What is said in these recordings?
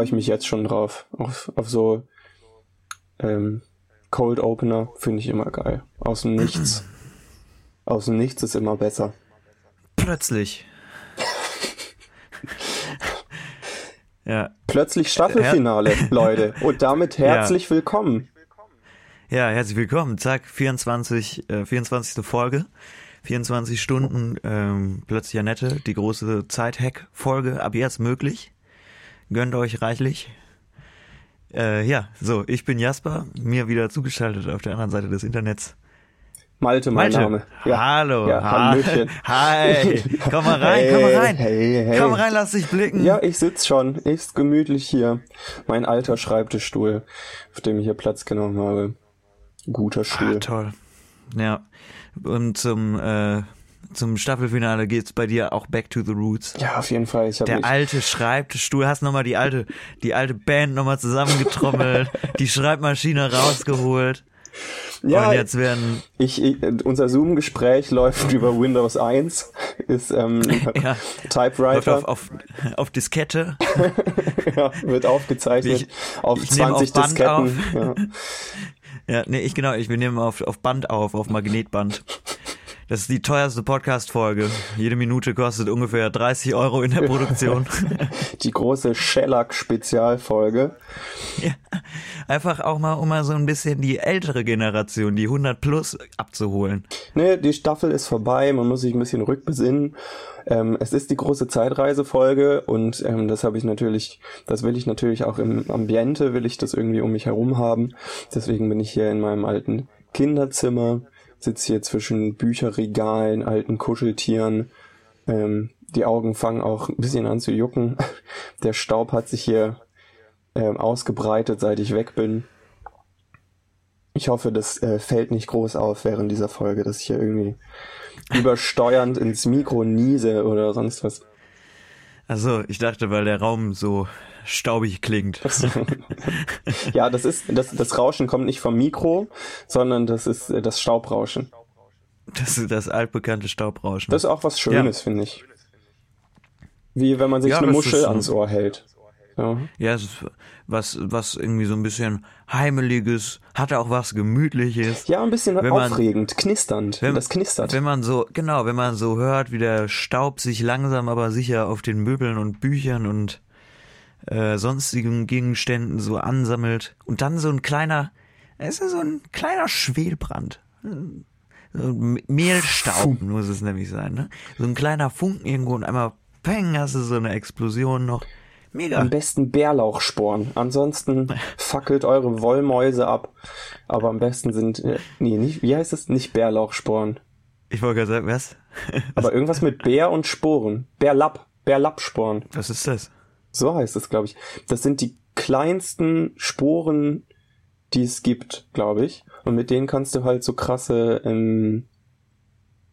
Freue ich mich jetzt schon drauf. Auf, auf so ähm, Cold Opener finde ich immer geil. Aus dem Nichts. Aus dem Nichts ist immer besser. Plötzlich. ja. Plötzlich Staffelfinale, Leute. Und damit herzlich ja. willkommen. Ja, herzlich willkommen. Zack, 24, äh, 24. Folge. 24 Stunden ähm, plötzlich Annette, die große Zeit-Hack-Folge, ab jetzt möglich. Gönnt euch reichlich. Äh, ja, so, ich bin Jasper, mir wieder zugeschaltet auf der anderen Seite des Internets. Malte, mein Malte. Name. Ja. Hallo. Ja, Hallöchen. Hi. Komm mal rein, hey, komm mal rein. Hey, hey. Komm rein, lass dich blicken. Ja, ich sitz schon. Ist gemütlich hier. Mein alter Schreibtischstuhl, auf dem ich hier Platz genommen habe. Guter Stuhl. Ah, toll. Ja. Und zum äh, zum Staffelfinale geht's bei dir auch back to the roots. Ja, auf jeden Fall. Der mich alte Schreibtischstuhl, hast nochmal die alte, die alte Band nochmal zusammengetrommelt, die Schreibmaschine rausgeholt. Ja, und jetzt werden ich, ich unser Zoom-Gespräch läuft über Windows 1, ist ähm, ja, Typewriter. Auf, auf, auf Diskette. ja, wird aufgezeichnet ich, auf ich 20 auf Disketten. Auf. Ja. ja, nee, ich genau, ich wir nehmen auf, auf Band auf, auf Magnetband. Das ist die teuerste Podcast-Folge. Jede Minute kostet ungefähr 30 Euro in der Produktion. Die große Shellac-Spezialfolge. Ja, einfach auch mal, um mal so ein bisschen die ältere Generation, die 100 plus, abzuholen. Nee, die Staffel ist vorbei, man muss sich ein bisschen rückbesinnen. Ähm, es ist die große Zeitreisefolge und ähm, das habe ich natürlich, das will ich natürlich auch im Ambiente, will ich das irgendwie um mich herum haben. Deswegen bin ich hier in meinem alten Kinderzimmer sitze hier zwischen Bücherregalen, alten Kuscheltieren. Ähm, die Augen fangen auch ein bisschen an zu jucken. Der Staub hat sich hier ähm, ausgebreitet, seit ich weg bin. Ich hoffe, das äh, fällt nicht groß auf während dieser Folge, dass ich hier irgendwie übersteuernd ins Mikro niese oder sonst was. Also, ich dachte, weil der Raum so staubig klingt. ja, das ist, das, das Rauschen kommt nicht vom Mikro, sondern das ist äh, das Staubrauschen. Das ist das altbekannte Staubrauschen. Das ist auch was Schönes, ja. finde ich. Wie wenn man sich ja, eine Muschel ans Ohr hält. Ja, ja es ist was, was irgendwie so ein bisschen Heimeliges, hat auch was Gemütliches. Ja, ein bisschen wenn aufregend, man, knisternd. Wenn, das knistert. Wenn man so, genau, wenn man so hört, wie der Staub sich langsam aber sicher auf den Möbeln und Büchern und äh, sonstigen Gegenständen so ansammelt und dann so ein kleiner, es ist so ein kleiner Schwelbrand. So Mehlstaub muss es nämlich sein, ne? So ein kleiner Funken irgendwo und einmal peng, hast du so eine Explosion noch. Mega. Am besten Bärlauchsporen. Ansonsten fackelt eure Wollmäuse ab. Aber am besten sind, äh, nee, nicht, wie heißt es? Nicht Bärlauchsporen. Ich wollte gerade sagen, was? Aber irgendwas mit Bär und Sporen. Bärlapp. Bärlappsporen. Was ist das? So heißt es, glaube ich. Das sind die kleinsten Sporen, die es gibt, glaube ich. Und mit denen kannst du halt so krasse ähm,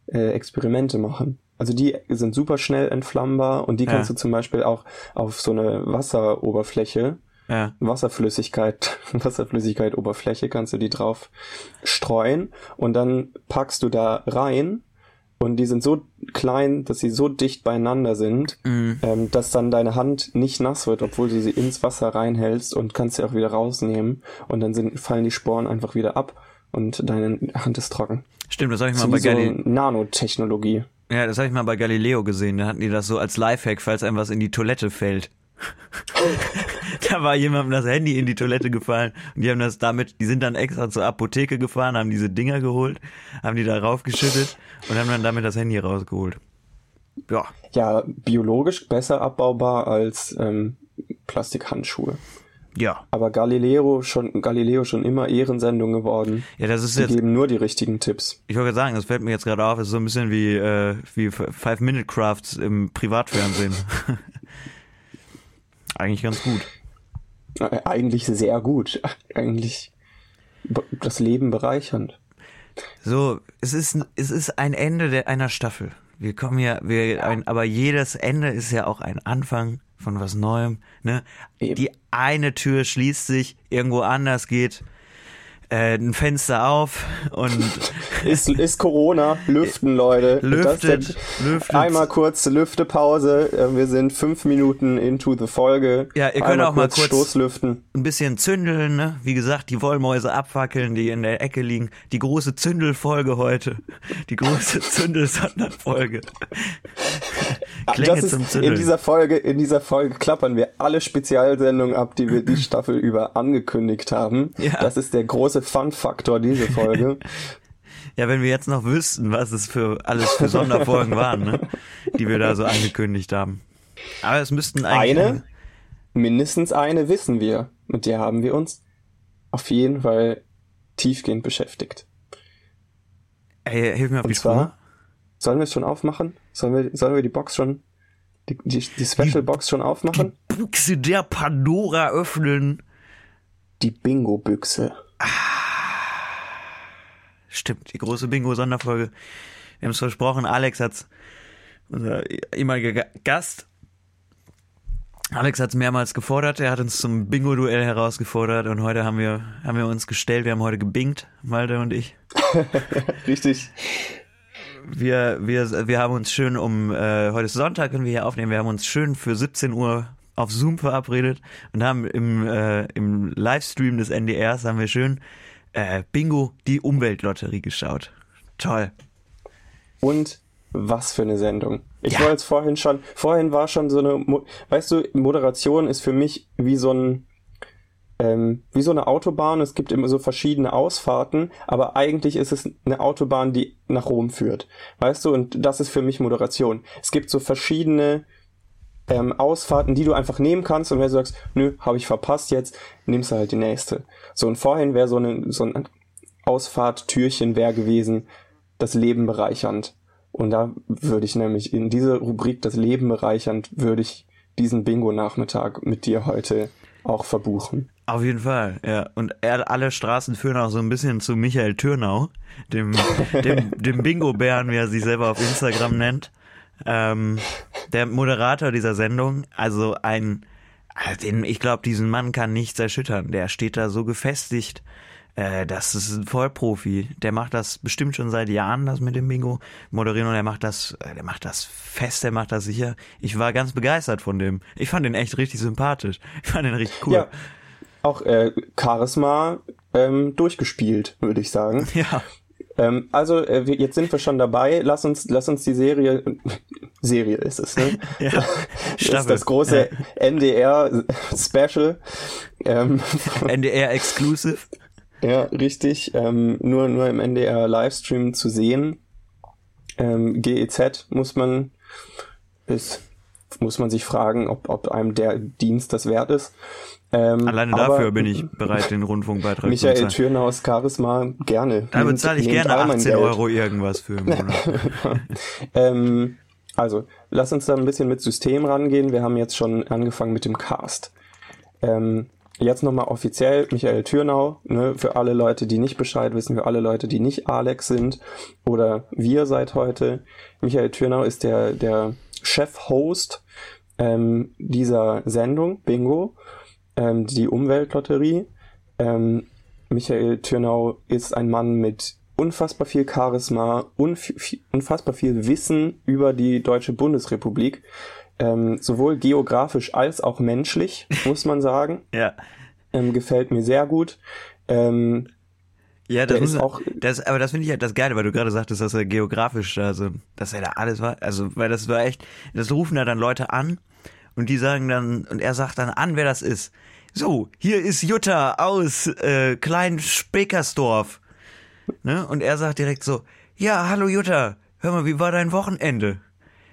äh, Experimente machen. Also die sind super schnell entflammbar und die ja. kannst du zum Beispiel auch auf so eine Wasseroberfläche, ja. Wasserflüssigkeit, Wasserflüssigkeit Oberfläche kannst du die drauf streuen und dann packst du da rein und die sind so klein, dass sie so dicht beieinander sind, mhm. ähm, dass dann deine Hand nicht nass wird, obwohl du sie ins Wasser reinhältst und kannst sie auch wieder rausnehmen und dann sind, fallen die Sporen einfach wieder ab und deine Hand ist trocken. Stimmt, das habe ich mal bei so Galileo. Nanotechnologie. Ja, das habe ich mal bei Galileo gesehen. Da hatten die das so als Lifehack, falls einem was in die Toilette fällt. da war jemandem das Handy in die Toilette gefallen und die haben das damit, die sind dann extra zur Apotheke gefahren, haben diese Dinger geholt, haben die da raufgeschüttet und haben dann damit das Handy rausgeholt. Ja. Ja, biologisch besser abbaubar als ähm, Plastikhandschuhe. Ja. Aber Galileo schon, Galileo schon immer Ehrensendung geworden. Ja, das ist die jetzt. geben nur die richtigen Tipps. Ich wollte sagen, das fällt mir jetzt gerade auf, ist so ein bisschen wie, äh, wie Five Minute Crafts im Privatfernsehen. Eigentlich ganz gut. Äh, eigentlich sehr gut. Eigentlich das Leben bereichernd. So, es ist, es ist ein Ende der, einer Staffel. Wir kommen ja, wir, ein, aber jedes Ende ist ja auch ein Anfang von was Neuem. Ne? Die eine Tür schließt sich, irgendwo anders geht äh, ein Fenster auf und ist, ist Corona, lüften, Leute. lüftet, lüftet. Einmal kurz Lüftepause. Äh, Wir sind fünf Minuten into the Folge. Ja, ihr könnt auch mal kurz- Stoßlüften. ein bisschen zündeln, ne? Wie gesagt, die Wollmäuse abfackeln, die in der Ecke liegen. Die große Zündelfolge heute. Die große Zündelsonderfolge. Klänge Das ist, in dieser Folge, in dieser Folge klappern wir alle Spezialsendungen ab, die wir die Staffel über angekündigt haben. Ja. Das ist der große Fun-Faktor diese Folge. Ja, wenn wir jetzt noch wüssten, was es für alles für Sonderfolgen waren, ne? Die wir da so angekündigt haben. Aber es müssten eigentlich. Eine, mindestens eine wissen wir. Mit der haben wir uns auf jeden Fall tiefgehend beschäftigt. Ey, hilf mir auf Und die Spur. sollen wir es schon aufmachen? Sollen wir, sollen wir die Box schon, die, die, die Special Box schon aufmachen? Buchse der Pandora öffnen. Die Bingo-Büchse. Stimmt, die große Bingo-Sonderfolge. Wir haben es versprochen, Alex hat's, unser ehemaliger Ga- Gast. Alex hat's mehrmals gefordert, er hat uns zum Bingo-Duell herausgefordert und heute haben wir, haben wir uns gestellt, wir haben heute gebingt, Malte und ich. Richtig. Wir, wir, wir haben uns schön um, äh, heute ist Sonntag, können wir hier aufnehmen, wir haben uns schön für 17 Uhr auf Zoom verabredet und haben im, äh, im Livestream des NDRs haben wir schön äh, Bingo, die Umweltlotterie geschaut. Toll. Und was für eine Sendung. Ich Ja. wollte es vorhin schon, vorhin war schon so eine, Mo weißt du, Moderation ist für mich wie so ein, ähm, wie so eine Autobahn. Es gibt immer so verschiedene Ausfahrten, aber eigentlich ist es eine Autobahn, die nach Rom führt. Weißt du, und das ist für mich Moderation. Es gibt so verschiedene ähm, Ausfahrten, die du einfach nehmen kannst und wenn du sagst, nö, habe ich verpasst jetzt, nimmst du halt die nächste. So und vorhin wäre so, eine, so ein Ausfahrttürchen wäre gewesen, das Leben bereichernd. Und da würde ich nämlich in diese Rubrik das Leben bereichernd, würde ich diesen Bingo-Nachmittag mit dir heute auch verbuchen. Auf jeden Fall, ja. Und er, alle Straßen führen auch so ein bisschen zu Michael Türnau, dem, dem, dem Bingo-Bären, wie er sich selber auf Instagram nennt. Ähm, der Moderator dieser Sendung, also ein, ich glaube, diesen Mann kann nichts erschüttern. Der steht da so gefestigt. Äh, das ist ein Vollprofi. Der macht das bestimmt schon seit Jahren, das mit dem Bingo moderieren und er macht das, äh, der macht das fest, der macht das sicher. Ich war ganz begeistert von dem. Ich fand den echt richtig sympathisch. Ich fand den richtig cool. Ja, auch äh, Charisma ähm, durchgespielt, würde ich sagen. ja. Ähm, also äh, jetzt sind wir schon dabei. Lass uns, lass uns die Serie, Serie ist es, ne? Ja, das ist das große NDR Special. Ähm, NDR Exclusive. Ja, richtig. Ähm, nur, nur im NDR Livestream zu sehen. Ähm, GEZ muss man, ist, muss man sich fragen, ob, ob einem der Dienst das wert ist. Ähm, Alleine dafür bin ich bereit, den Rundfunkbeitrag zu Michael bezahlen. Türnaus Charisma gerne. Da bezahle ich gerne all mein 18 Geld. Euro irgendwas für im Monat. Ähm, also, lass uns da ein bisschen mit System rangehen. Wir haben jetzt schon angefangen mit dem Cast. Ähm, jetzt nochmal offiziell Michael Türnau, ne, für alle Leute, die nicht Bescheid wissen, für alle Leute, die nicht Alex sind oder wir seit heute. Michael Türnau ist der, der Chef-Host ähm, dieser Sendung, Bingo, ähm, die Umweltlotterie. Ähm, Michael Türnau ist ein Mann mit unfassbar viel Charisma, unf unfassbar viel Wissen über die Deutsche Bundesrepublik, ähm, sowohl geografisch als auch menschlich, muss man sagen. ja. Ähm, gefällt mir sehr gut. Ähm, Ja, das ist auch- das, aber das finde ich halt das Geile, weil du gerade sagtest, dass er geografisch da so, dass er da alles war, also, weil das war echt, das rufen da dann Leute an und die sagen dann, und er sagt dann an, wer das ist. So, hier ist Jutta aus äh, Klein Spekersdorf. Ne? Und er sagt direkt so, ja, hallo Jutta, hör mal, wie war dein Wochenende?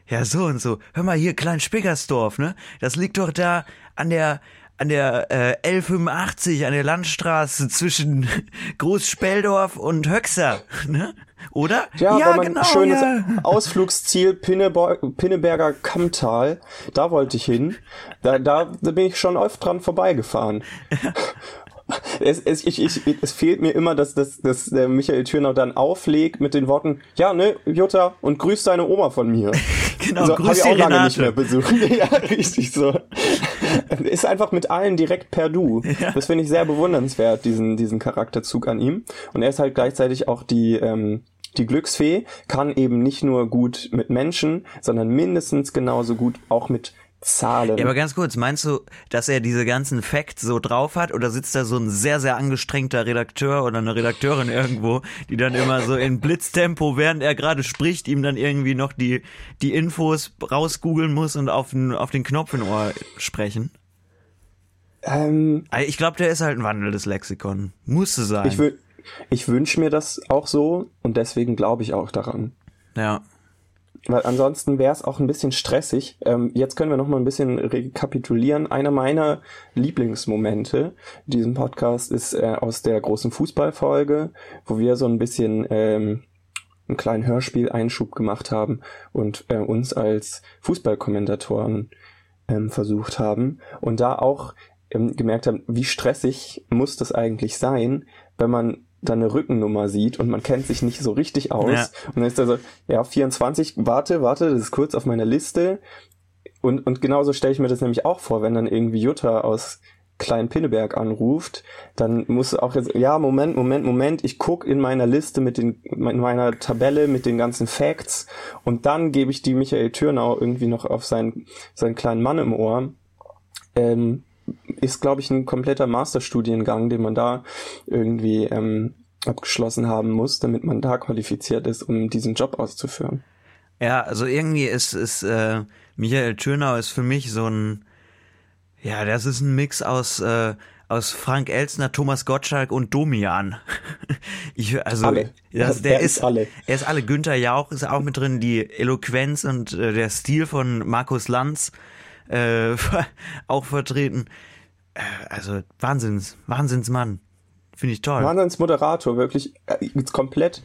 Ja, so und so. Hör mal hier, Klein Spickersdorf, ne? Das liegt doch da an der an der äh, L85 an der Landstraße zwischen Großspeldorf und Höxter, ne? Oder? ja, wenn man genau, schönes ja. Ausflugsziel Pinneber Pinneberger Kammtal, da wollte ich hin. Da, da, da bin ich schon oft dran vorbeigefahren. Es, es, ich, ich, es fehlt mir immer, dass, dass, dass der Michael Thürnau dann auflegt mit den Worten, ja, ne, Jutta, und grüß deine Oma von mir. Genau, so, grüß hab ich auch lange Renate. nicht mehr besucht. ja, richtig so. ist einfach mit allen direkt per Du. Ja. Das finde ich sehr bewundernswert, diesen, diesen Charakterzug an ihm. Und er ist halt gleichzeitig auch die, ähm, die Glücksfee, kann eben nicht nur gut mit Menschen, sondern mindestens genauso gut auch mit Zahlen. Ja, aber ganz kurz, meinst du, dass er diese ganzen Facts so drauf hat oder sitzt da so ein sehr, sehr angestrengter Redakteur oder eine Redakteurin irgendwo, die dann immer so in Blitztempo, während er gerade spricht, ihm dann irgendwie noch die, die Infos rausgoogeln muss und auf den, auf den Knopf in Ohr sprechen? Ähm, also ich glaube, der ist halt ein wandelndes Lexikon. Musste sein. Ich, ich wünsche mir das auch so und deswegen glaube ich auch daran. Ja. Weil ansonsten wäre es auch ein bisschen stressig. Ähm, jetzt können wir noch mal ein bisschen rekapitulieren. Einer meiner Lieblingsmomente in diesem Podcast ist äh, aus der großen Fußballfolge, wo wir so ein bisschen ähm, einen kleinen Hörspiel-Einschub gemacht haben und äh, uns als Fußballkommentatoren ähm, versucht haben und da auch ähm, gemerkt haben, wie stressig muss das eigentlich sein, wenn man dann eine Rückennummer sieht und man kennt sich nicht so richtig aus. Ja. Und dann ist er so, ja, 24, warte, warte, das ist kurz auf meiner Liste. Und, und genauso stelle ich mir das nämlich auch vor, wenn dann irgendwie Jutta aus Klein Pinneberg anruft, dann muss auch jetzt, ja, Moment, Moment, Moment, ich guck in meiner Liste mit den, in meiner Tabelle mit den ganzen Facts und dann gebe ich die Michael Türnau irgendwie noch auf seinen, seinen kleinen Mann im Ohr. Ähm, ist, glaube ich, ein kompletter Masterstudiengang, den man da irgendwie ähm, abgeschlossen haben muss, damit man da qualifiziert ist, um diesen Job auszuführen. Ja, also irgendwie ist, ist äh, Michael Thürnau ist für mich so ein, ja, das ist ein Mix aus, äh, aus Frank Elsner, Thomas Gottschalk und Domian. Ich, also, alle. Das, der, der ist, ist, alle. Er ist alle. Günther Jauch ist auch mit drin, die Eloquenz und äh, der Stil von Markus Lanz äh, auch vertreten. Äh, also Wahnsinns, Wahnsinnsmann. Finde ich toll. Wahnsinnsmoderator, wirklich äh, komplett.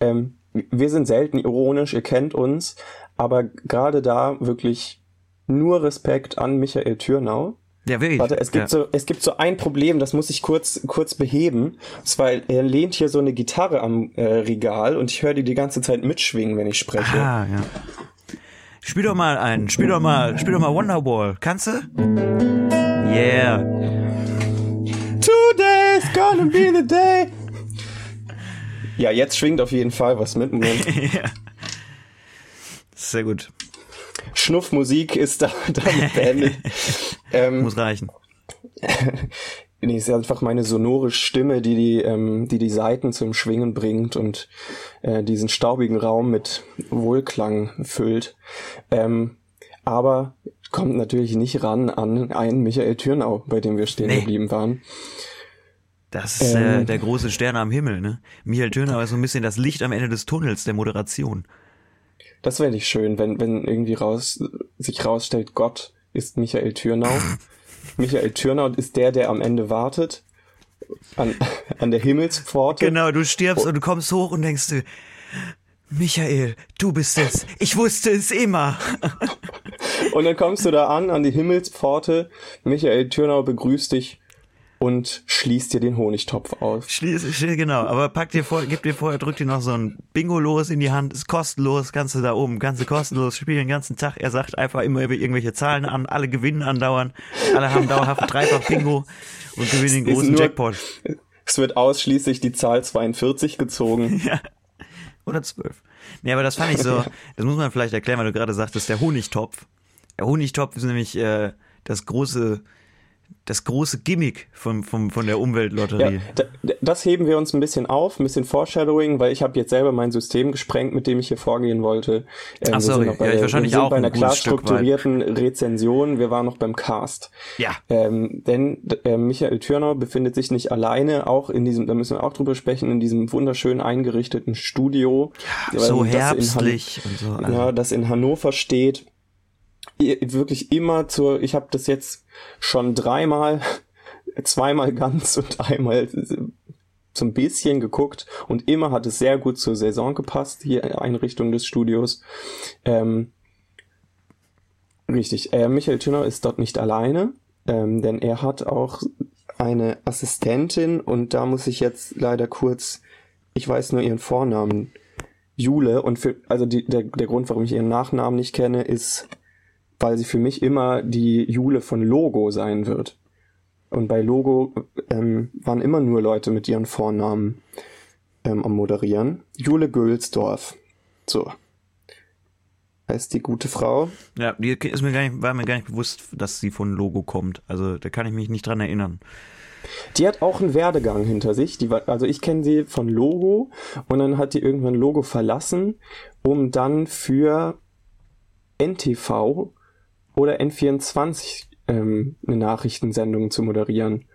Ähm, wir sind selten ironisch, ihr kennt uns, aber gerade da wirklich nur Respekt an Michael Thürnau. Ja, wirklich. Warte, es gibt, ja. so, es gibt so ein Problem, das muss ich kurz, kurz beheben. Und zwar, er lehnt hier so eine Gitarre am äh, Regal und ich höre die die ganze Zeit mitschwingen, wenn ich spreche. Ah, ja. Spiel doch mal einen, spiel doch mal, spiel doch mal Wonderwall. Kannst du? Yeah. Today's gonna be the day. Ja, jetzt schwingt auf jeden Fall was mit. Ja. Sehr gut. Schnuffmusik ist da damit beendet. ähm, Muss reichen. nee, ist einfach meine sonore Stimme, die die, ähm, die die Saiten zum Schwingen bringt und äh, diesen staubigen Raum mit Wohlklang füllt. Ähm, aber kommt natürlich nicht ran an einen Michael Thürnau, bei dem wir stehen nee. geblieben waren. Das ist äh, ähm, der große Stern am Himmel, ne? Michael Thürnau ist so ein bisschen das Licht am Ende des Tunnels der Moderation. Das wäre nicht schön, wenn, wenn irgendwie raus, sich rausstellt, Gott ist Michael Thürnau. Michael Thürnau ist der, der am Ende wartet. An, an der Himmelspforte. Genau, du stirbst oh. und du kommst hoch und denkst du, Michael, du bist es. Ich wusste es immer. und dann kommst du da an, an die Himmelspforte. Michael Thürnau begrüßt dich und schließt dir den Honigtopf auf. Schließ, genau, aber pack dir vor, gib dir vorher, drück dir noch so ein Bingo los in die Hand, ist kostenlos, kannst du da oben, kannst du kostenlos spielen den ganzen Tag. Er sagt einfach immer über irgendwelche Zahlen an, alle gewinnen andauern, alle haben dauerhaft dreifach Bingo und gewinnen den großen nur, Jackpot. Es wird ausschließlich die Zahl 42 gezogen. ja. Oder 12. Nee, aber das fand ich so, das muss man vielleicht erklären, weil du gerade sagtest, der Honigtopf. Der Honigtopf ist nämlich äh, das große das große Gimmick von, von, von der Umweltlotterie. Ja, das heben wir uns ein bisschen auf, ein bisschen Foreshadowing, weil ich habe jetzt selber mein System gesprengt, mit dem ich hier vorgehen wollte. Ähm, Ach sorry, ja, ich wahrscheinlich wir sind auch bei einer klar strukturierten Rezension. Wir waren noch beim Cast. Ja. Ähm, denn äh, Michael Thürner befindet sich nicht alleine, auch in diesem, da müssen wir auch drüber sprechen, in diesem wunderschön eingerichteten Studio. Ja, so herbstlich und so. Also. Ja, das in Hannover steht wirklich immer zur, ich habe das jetzt schon dreimal, zweimal ganz und einmal so ein bisschen geguckt und immer hat es sehr gut zur Saison gepasst, die Einrichtung des Studios. Ähm, richtig, äh, Michael Thüner ist dort nicht alleine, ähm, denn er hat auch eine Assistentin und da muss ich jetzt leider kurz, ich weiß nur ihren Vornamen, Jule und für, also die, der, der Grund, warum ich ihren Nachnamen nicht kenne, ist weil sie für mich immer die Jule von Logo sein wird. Und bei Logo ähm, waren immer nur Leute mit ihren Vornamen ähm, am Moderieren. Jule Gülsdorf. So. Heißt die gute Frau. Ja, die ist mir gar nicht, war mir gar nicht bewusst, dass sie von Logo kommt. Also da kann ich mich nicht dran erinnern. Die hat auch einen Werdegang hinter sich. Die war, also ich kenne sie von Logo und dann hat die irgendwann Logo verlassen, um dann für NTV oder N24 ähm, eine Nachrichtensendung zu moderieren.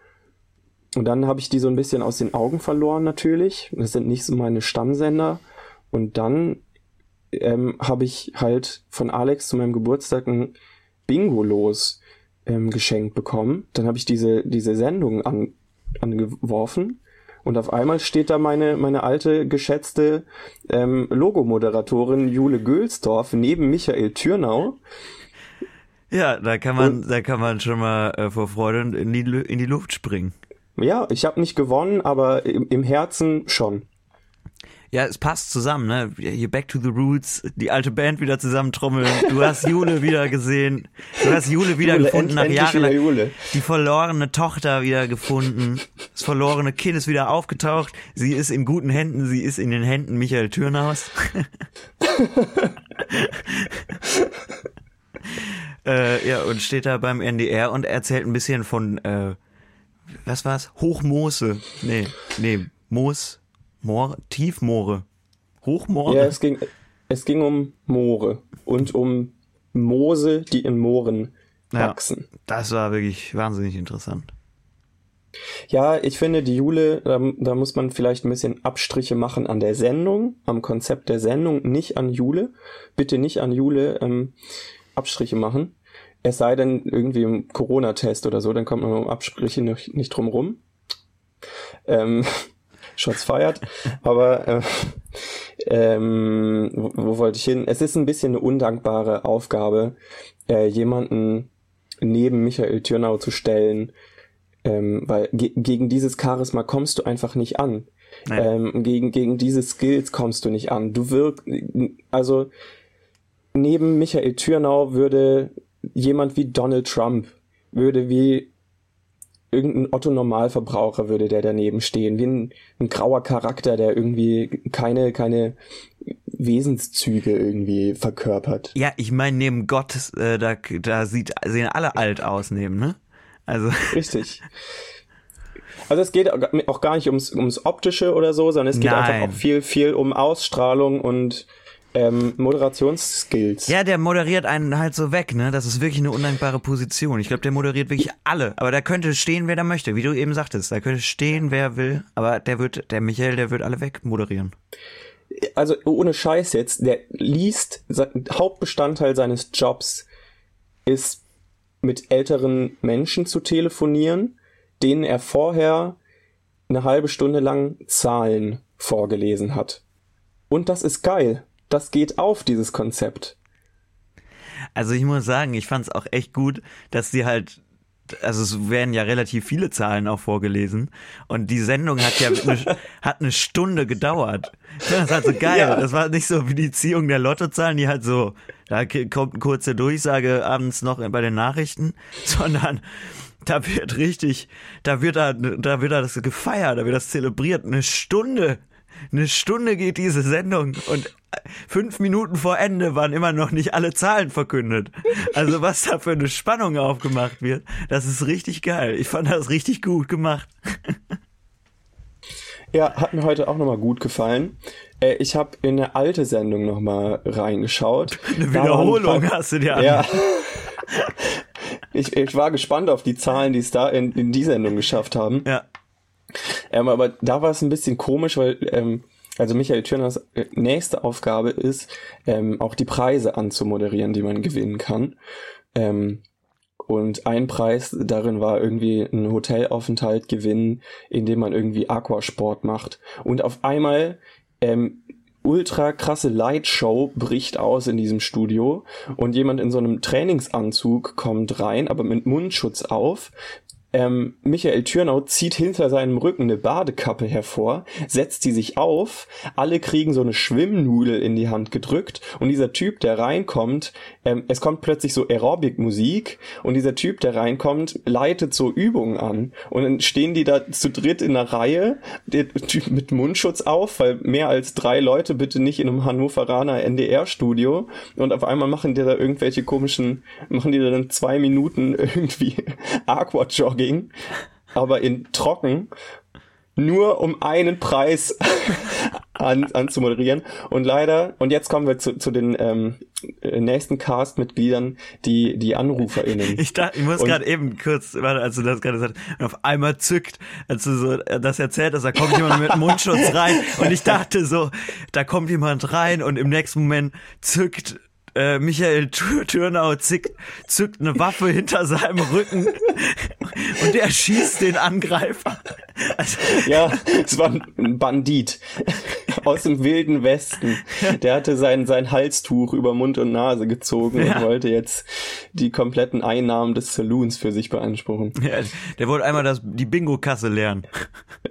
Und dann habe ich die so ein bisschen aus den Augen verloren natürlich. Das sind nicht so meine Stammsender. Und dann ähm, habe ich halt von Alex zu meinem Geburtstag ein Bingo los ähm, geschenkt bekommen. Dann habe ich diese, diese Sendung an, angeworfen und auf einmal steht da meine, meine alte, geschätzte ähm, Logomoderatorin Jule Gülsdorf neben Michael Türnau. Ja, da kann man, und, da kann man schon mal äh, vor Freude in die, in die Luft springen. Ja, ich habe nicht gewonnen, aber im, im Herzen schon. Ja, es passt zusammen, ne? Hier Back to the Roots, die alte Band wieder zusammentrommeln. Du hast Jule wieder gesehen. Du hast Jule wieder Jule, gefunden nach Jahren. Die verlorene Tochter wieder gefunden. Das verlorene Kind ist wieder aufgetaucht. Sie ist in guten Händen. Sie ist in den Händen Michael Türnhaus. äh, ja, und steht da beim NDR und erzählt ein bisschen von, äh, was war's? Hochmoose. Nee, nee, Moos. Moor, Tiefmoore. Hochmoore? Ja, es ging, es ging um Moore und um Moose, die in Mooren wachsen. Ja, das war wirklich wahnsinnig interessant. Ja, ich finde, die Jule, da, da, muss man vielleicht ein bisschen Abstriche machen an der Sendung, am Konzept der Sendung, nicht an Jule. Bitte nicht an Jule ähm, Abstriche machen. Es sei denn irgendwie im Corona-Test oder so, dann kommt man um Absprüche nicht, nicht drum rum. Ähm, Shots feiert. Aber äh, ähm, wo, wo wollte ich hin? Es ist ein bisschen eine undankbare Aufgabe, äh, jemanden neben Michael Türnau zu stellen, ähm, weil ge gegen dieses Charisma kommst du einfach nicht an. Ähm, gegen, gegen diese Skills kommst du nicht an. Du wirkst, also neben Michael Türnau würde jemand wie Donald Trump, würde wie irgendein Otto Normalverbraucher würde der daneben stehen, wie ein, ein grauer Charakter, der irgendwie keine, keine Wesenszüge irgendwie verkörpert. Ja, ich meine, neben Gott, äh, da, da sieht, sehen alle alt aus neben, ne? Also. Richtig. Also es geht auch gar nicht ums, ums Optische oder so, sondern es geht Nein. einfach auch viel, viel um Ausstrahlung und ähm, Moderationsskills. Ja, der moderiert einen halt so weg, ne? Das ist wirklich eine undankbare Position. Ich glaube, der moderiert wirklich alle. Aber da könnte stehen, wer da möchte, wie du eben sagtest. Da könnte stehen, wer will. Aber der wird, der Michael, der wird alle weg moderieren. Also ohne Scheiß jetzt, der liest, Hauptbestandteil seines Jobs ist mit älteren Menschen zu telefonieren, denen er vorher eine halbe Stunde lang Zahlen vorgelesen hat. Und das ist geil das geht auf, dieses Konzept. Also ich muss sagen, ich fand es auch echt gut, dass sie halt also es werden ja relativ viele Zahlen auch vorgelesen und die Sendung hat ja eine, hat eine Stunde gedauert. Das halt so geil. Ja. Das war nicht so wie die Ziehung der Lottozahlen, die halt so, da kommt eine kurze Durchsage abends noch bei den Nachrichten, sondern da wird richtig, da wird da, da wird da das gefeiert, da wird das zelebriert. Eine Stunde, eine Stunde geht diese Sendung und fünf Minuten vor Ende waren immer noch nicht alle Zahlen verkündet. Also was da für eine Spannung aufgemacht wird, das ist richtig geil. Ich fand das richtig gut gemacht. Ja, hat mir heute auch nochmal gut gefallen. Äh, ich habe in eine alte Sendung nochmal reingeschaut. Eine Wiederholung paar, hast du dir an. Ja. ich, ich war gespannt auf die Zahlen, die es da in, in die Sendung geschafft haben. Ja. Ähm, aber da war es ein bisschen komisch, weil ähm, also Michael Türners äh, nächste Aufgabe ist, ähm, auch die Preise anzumoderieren, die man gewinnen kann. Ähm, und ein Preis darin war irgendwie ein Hotelaufenthalt gewinnen, indem man irgendwie Aquasport macht. Und auf einmal ähm, ultra krasse Lightshow bricht aus in diesem Studio und jemand in so einem Trainingsanzug kommt rein, aber mit Mundschutz auf, ähm, Michael Türnau zieht hinter seinem Rücken eine Badekappe hervor, setzt die sich auf, alle kriegen so eine Schwimmnudel in die Hand gedrückt und dieser Typ, der reinkommt, ähm, es kommt plötzlich so Aerobic-Musik und dieser Typ, der reinkommt, leitet so Übungen an und dann stehen die da zu dritt in einer Reihe, der Typ mit Mundschutz auf, weil mehr als drei Leute bitte nicht in einem Hannoveraner NDR-Studio und auf einmal machen die da irgendwelche komischen, machen die da dann zwei Minuten irgendwie Aquajogging, aber in trocken, nur um einen Preis an, anzumoderieren. Und leider, und jetzt kommen wir zu, zu den ähm, nächsten Cast-Mitgliedern, die, die AnruferInnen. Ich dachte, ich muss gerade eben kurz, warte, als du das gerade gesagt hast, und auf einmal zückt, als du so das erzählt hast, da kommt jemand mit Mundschutz rein und ich dachte so, da kommt jemand rein und im nächsten Moment zückt äh, Michael Türnau zickt, zückt eine Waffe hinter seinem Rücken und er schießt den Angreifer. Also, ja, es war ein Bandit aus dem wilden Westen. Der hatte sein, sein Halstuch über Mund und Nase gezogen ja. und wollte jetzt die kompletten Einnahmen des Saloons für sich beanspruchen. Ja, der wollte einmal das, die Bingo-Kasse lernen.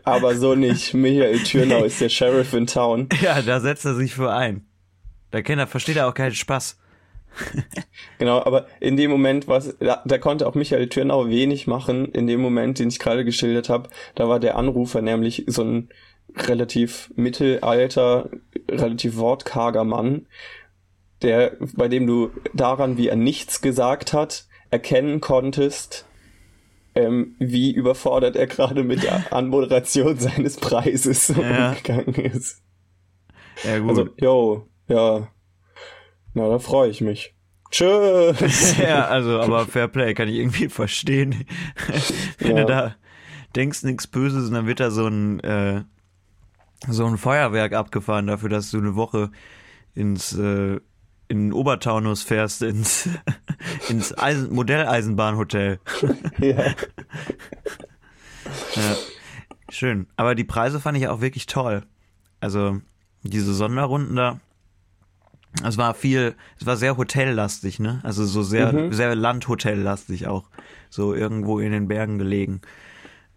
Aber so nicht. Michael Türnau ist der Sheriff in Town. Ja, da setzt er sich für ein. Da kennt er, versteht er auch keinen Spaß. genau, aber in dem Moment, was da, da konnte auch Michael Türnau wenig machen. In dem Moment, den ich gerade geschildert habe, da war der Anrufer nämlich so ein relativ mittelalter, relativ wortkarger Mann, der, bei dem du daran, wie er nichts gesagt hat, erkennen konntest, ähm, wie überfordert er gerade mit der Anmoderation seines Preises ja. umgegangen ist. Ja, gut. Also, yo, ja. Na, da freue ich mich. Tschüss. ja, also, aber Fairplay kann ich irgendwie verstehen. Wenn ja. du da denkst nichts Böses und dann wird da so ein, äh, so ein Feuerwerk abgefahren dafür, dass du eine Woche ins, äh, in Obertaunus fährst, ins, ins Eisen Modelleisenbahnhotel. ja. ja. Schön. Aber die Preise fand ich auch wirklich toll. Also, diese Sonderrunden da, es war viel, es war sehr hotellastig, ne? Also so sehr, mhm. sehr Landhotellastig auch. So irgendwo in den Bergen gelegen.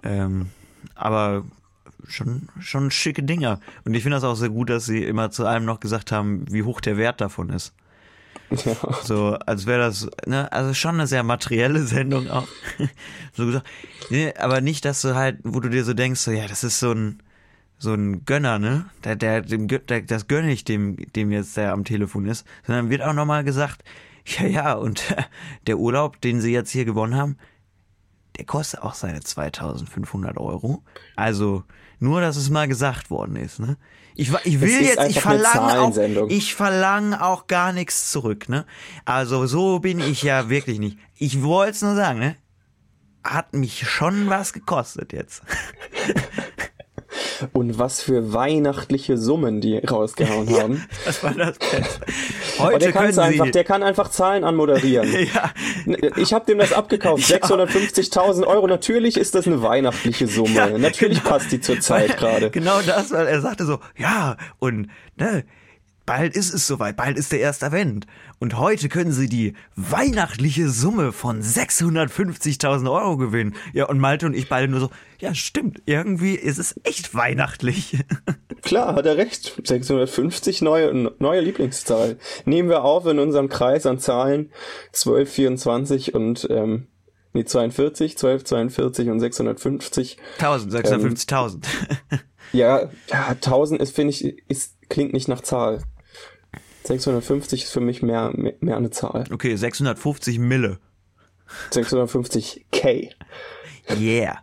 Ähm, aber schon, schon schicke Dinger. Und ich finde das auch sehr gut, dass sie immer zu allem noch gesagt haben, wie hoch der Wert davon ist. Ja. So, als wäre das, ne, also schon eine sehr materielle Sendung auch. so gesagt. Nee, aber nicht, dass du halt, wo du dir so denkst, so, ja, das ist so ein, so ein Gönner, ne? Der, der, dem, der, das gönne ich dem, dem jetzt, der am Telefon ist. Sondern wird auch nochmal gesagt, ja, ja, und der Urlaub, den sie jetzt hier gewonnen haben, der kostet auch seine 2500 Euro. Also, nur, dass es mal gesagt worden ist, ne? Ich, ich will jetzt, ich verlange auch, ich verlange auch gar nichts zurück, ne? Also, so bin ich ja wirklich nicht. Ich wollte es nur sagen, ne? Hat mich schon was gekostet jetzt. Und was für weihnachtliche Summen die rausgehauen haben. Ja, das war das Beste. Heute der, kann einfach, der kann einfach Zahlen anmoderieren. ja. Ich habe dem das abgekauft. Ja. 650.000 Euro. Natürlich ist das eine weihnachtliche Summe. Ja, Natürlich genau. passt die zur Zeit gerade. Genau das, weil er sagte so, ja, und ne, Bald ist es soweit, bald ist der erste Advent. Und heute können Sie die weihnachtliche Summe von 650.000 Euro gewinnen. Ja, und Malte und ich beide nur so, ja, stimmt, irgendwie ist es echt weihnachtlich. Klar, hat er recht. 650 neue, neue Lieblingszahl. Nehmen wir auf in unserem Kreis an Zahlen 12, 24 und, ähm, nee, 42, 12, 42 und 650. 1000, 650.000. Ähm, ja, ja, 1000 ist, finde ich, ist, klingt nicht nach Zahl. 650 ist für mich mehr, mehr, mehr eine Zahl. Okay, 650 Mille. 650 K. Yeah.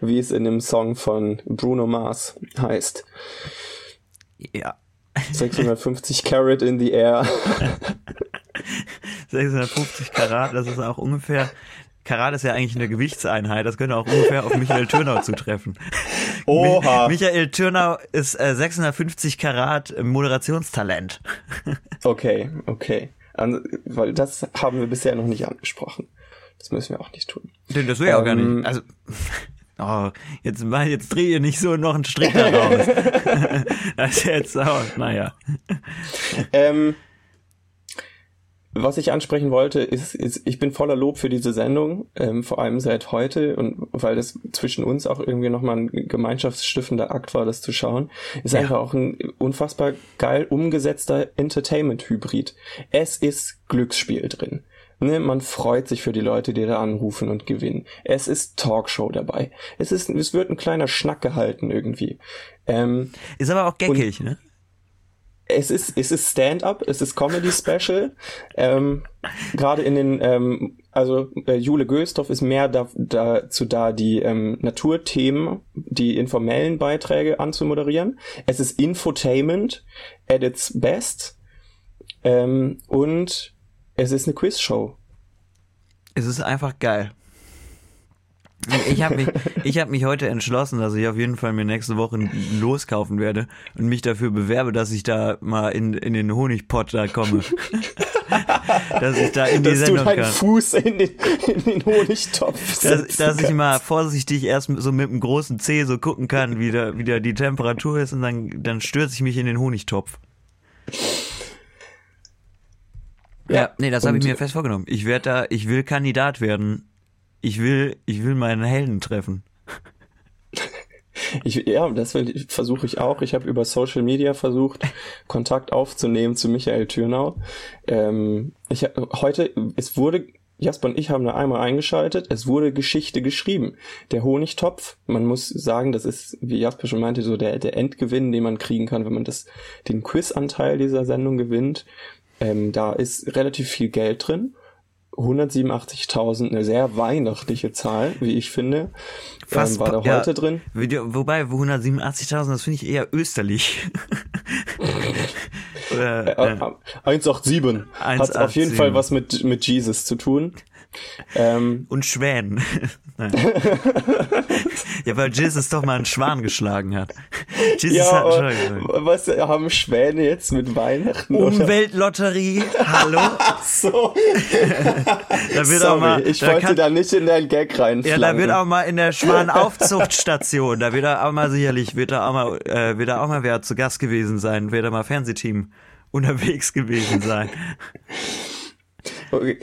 Wie es in dem Song von Bruno Mars heißt. Ja. 650 Carat in the air. 650 Karat, das ist auch ungefähr Karat ist ja eigentlich eine Gewichtseinheit, das könnte auch ungefähr auf Michael Türnau zutreffen. Oha. Michael Türnau ist äh, 650 Karat Moderationstalent. okay, okay. Also, weil das haben wir bisher noch nicht angesprochen. Das müssen wir auch nicht tun. Denn das wäre ja ähm, auch gar nicht. Ähm, also, oh, jetzt, jetzt dreh ihr nicht so noch einen Strick daraus. das ist jetzt auch, naja. Ähm, was ich ansprechen wollte, ist, ist, ich bin voller Lob für diese Sendung, ähm, vor allem seit heute und weil das zwischen uns auch irgendwie nochmal ein gemeinschaftsstiftender Akt war, das zu schauen, ist ja. einfach auch ein unfassbar geil umgesetzter Entertainment-Hybrid. Es ist Glücksspiel drin. Ne, man freut sich für die Leute, die da anrufen und gewinnen. Es ist Talkshow dabei. Es ist, es wird ein kleiner Schnack gehalten irgendwie. Ähm, ist aber auch geckig, ne? Es ist, es ist Stand-up, es ist Comedy-Special. ähm, Gerade in den, ähm, also äh, Jule Göstorf ist mehr da, dazu da, die ähm, Naturthemen, die informellen Beiträge anzumoderieren. Es ist Infotainment at its best. Ähm, und es ist eine Quizshow. Es ist einfach geil. Ich habe mich, ich hab mich heute entschlossen, dass ich auf jeden Fall mir nächste Woche loskaufen werde und mich dafür bewerbe, dass ich da mal in, in den Honigpott da komme. dass ich da in die dass Sendung du deinen kann. Fuß in den, in den Honigtopf dass, dass ich mal vorsichtig erst so mit einem großen Zeh so gucken kann, wie da, wie da die Temperatur ist und dann, dann stürze ich mich in den Honigtopf. Ja, ja nee, das habe ich mir fest vorgenommen. Ich werde da, ich will Kandidat werden ich will, ich will meinen Helden treffen. Ich, ja, das versuche ich auch. Ich habe über Social Media versucht, Kontakt aufzunehmen zu Michael Thürnau. Ähm, ich, heute, es wurde, Jasper und ich haben da einmal eingeschaltet, es wurde Geschichte geschrieben. Der Honigtopf, man muss sagen, das ist, wie Jasper schon meinte, so der, der Endgewinn, den man kriegen kann, wenn man das, den Quizanteil dieser Sendung gewinnt. Ähm, da ist relativ viel Geld drin. 187.000, eine sehr weihnachtliche Zahl, wie ich finde. Fast, ähm, war da heute ja, drin. Wobei, 187.000, das finde ich eher österlich. Oder, äh, äh, 187 hat auf jeden Fall was mit, mit Jesus zu tun. Ähm, Und Schwänen. ja, weil Jesus doch mal einen Schwan geschlagen hat. Jesus ja, hat einen Schwan Was haben Schwäne jetzt mit Weihnachten? Umweltlotterie, hallo? Ach so. da wird Sorry, auch mal, ich da wollte kann, da nicht in deinen Gag rein. Ja, da wird auch mal in der Schwanaufzuchtstation, da wird er auch mal sicherlich, wird er auch mal, äh, wird er auch mal wer zu Gast gewesen sein, wird er mal Fernsehteam unterwegs gewesen sein. Okay.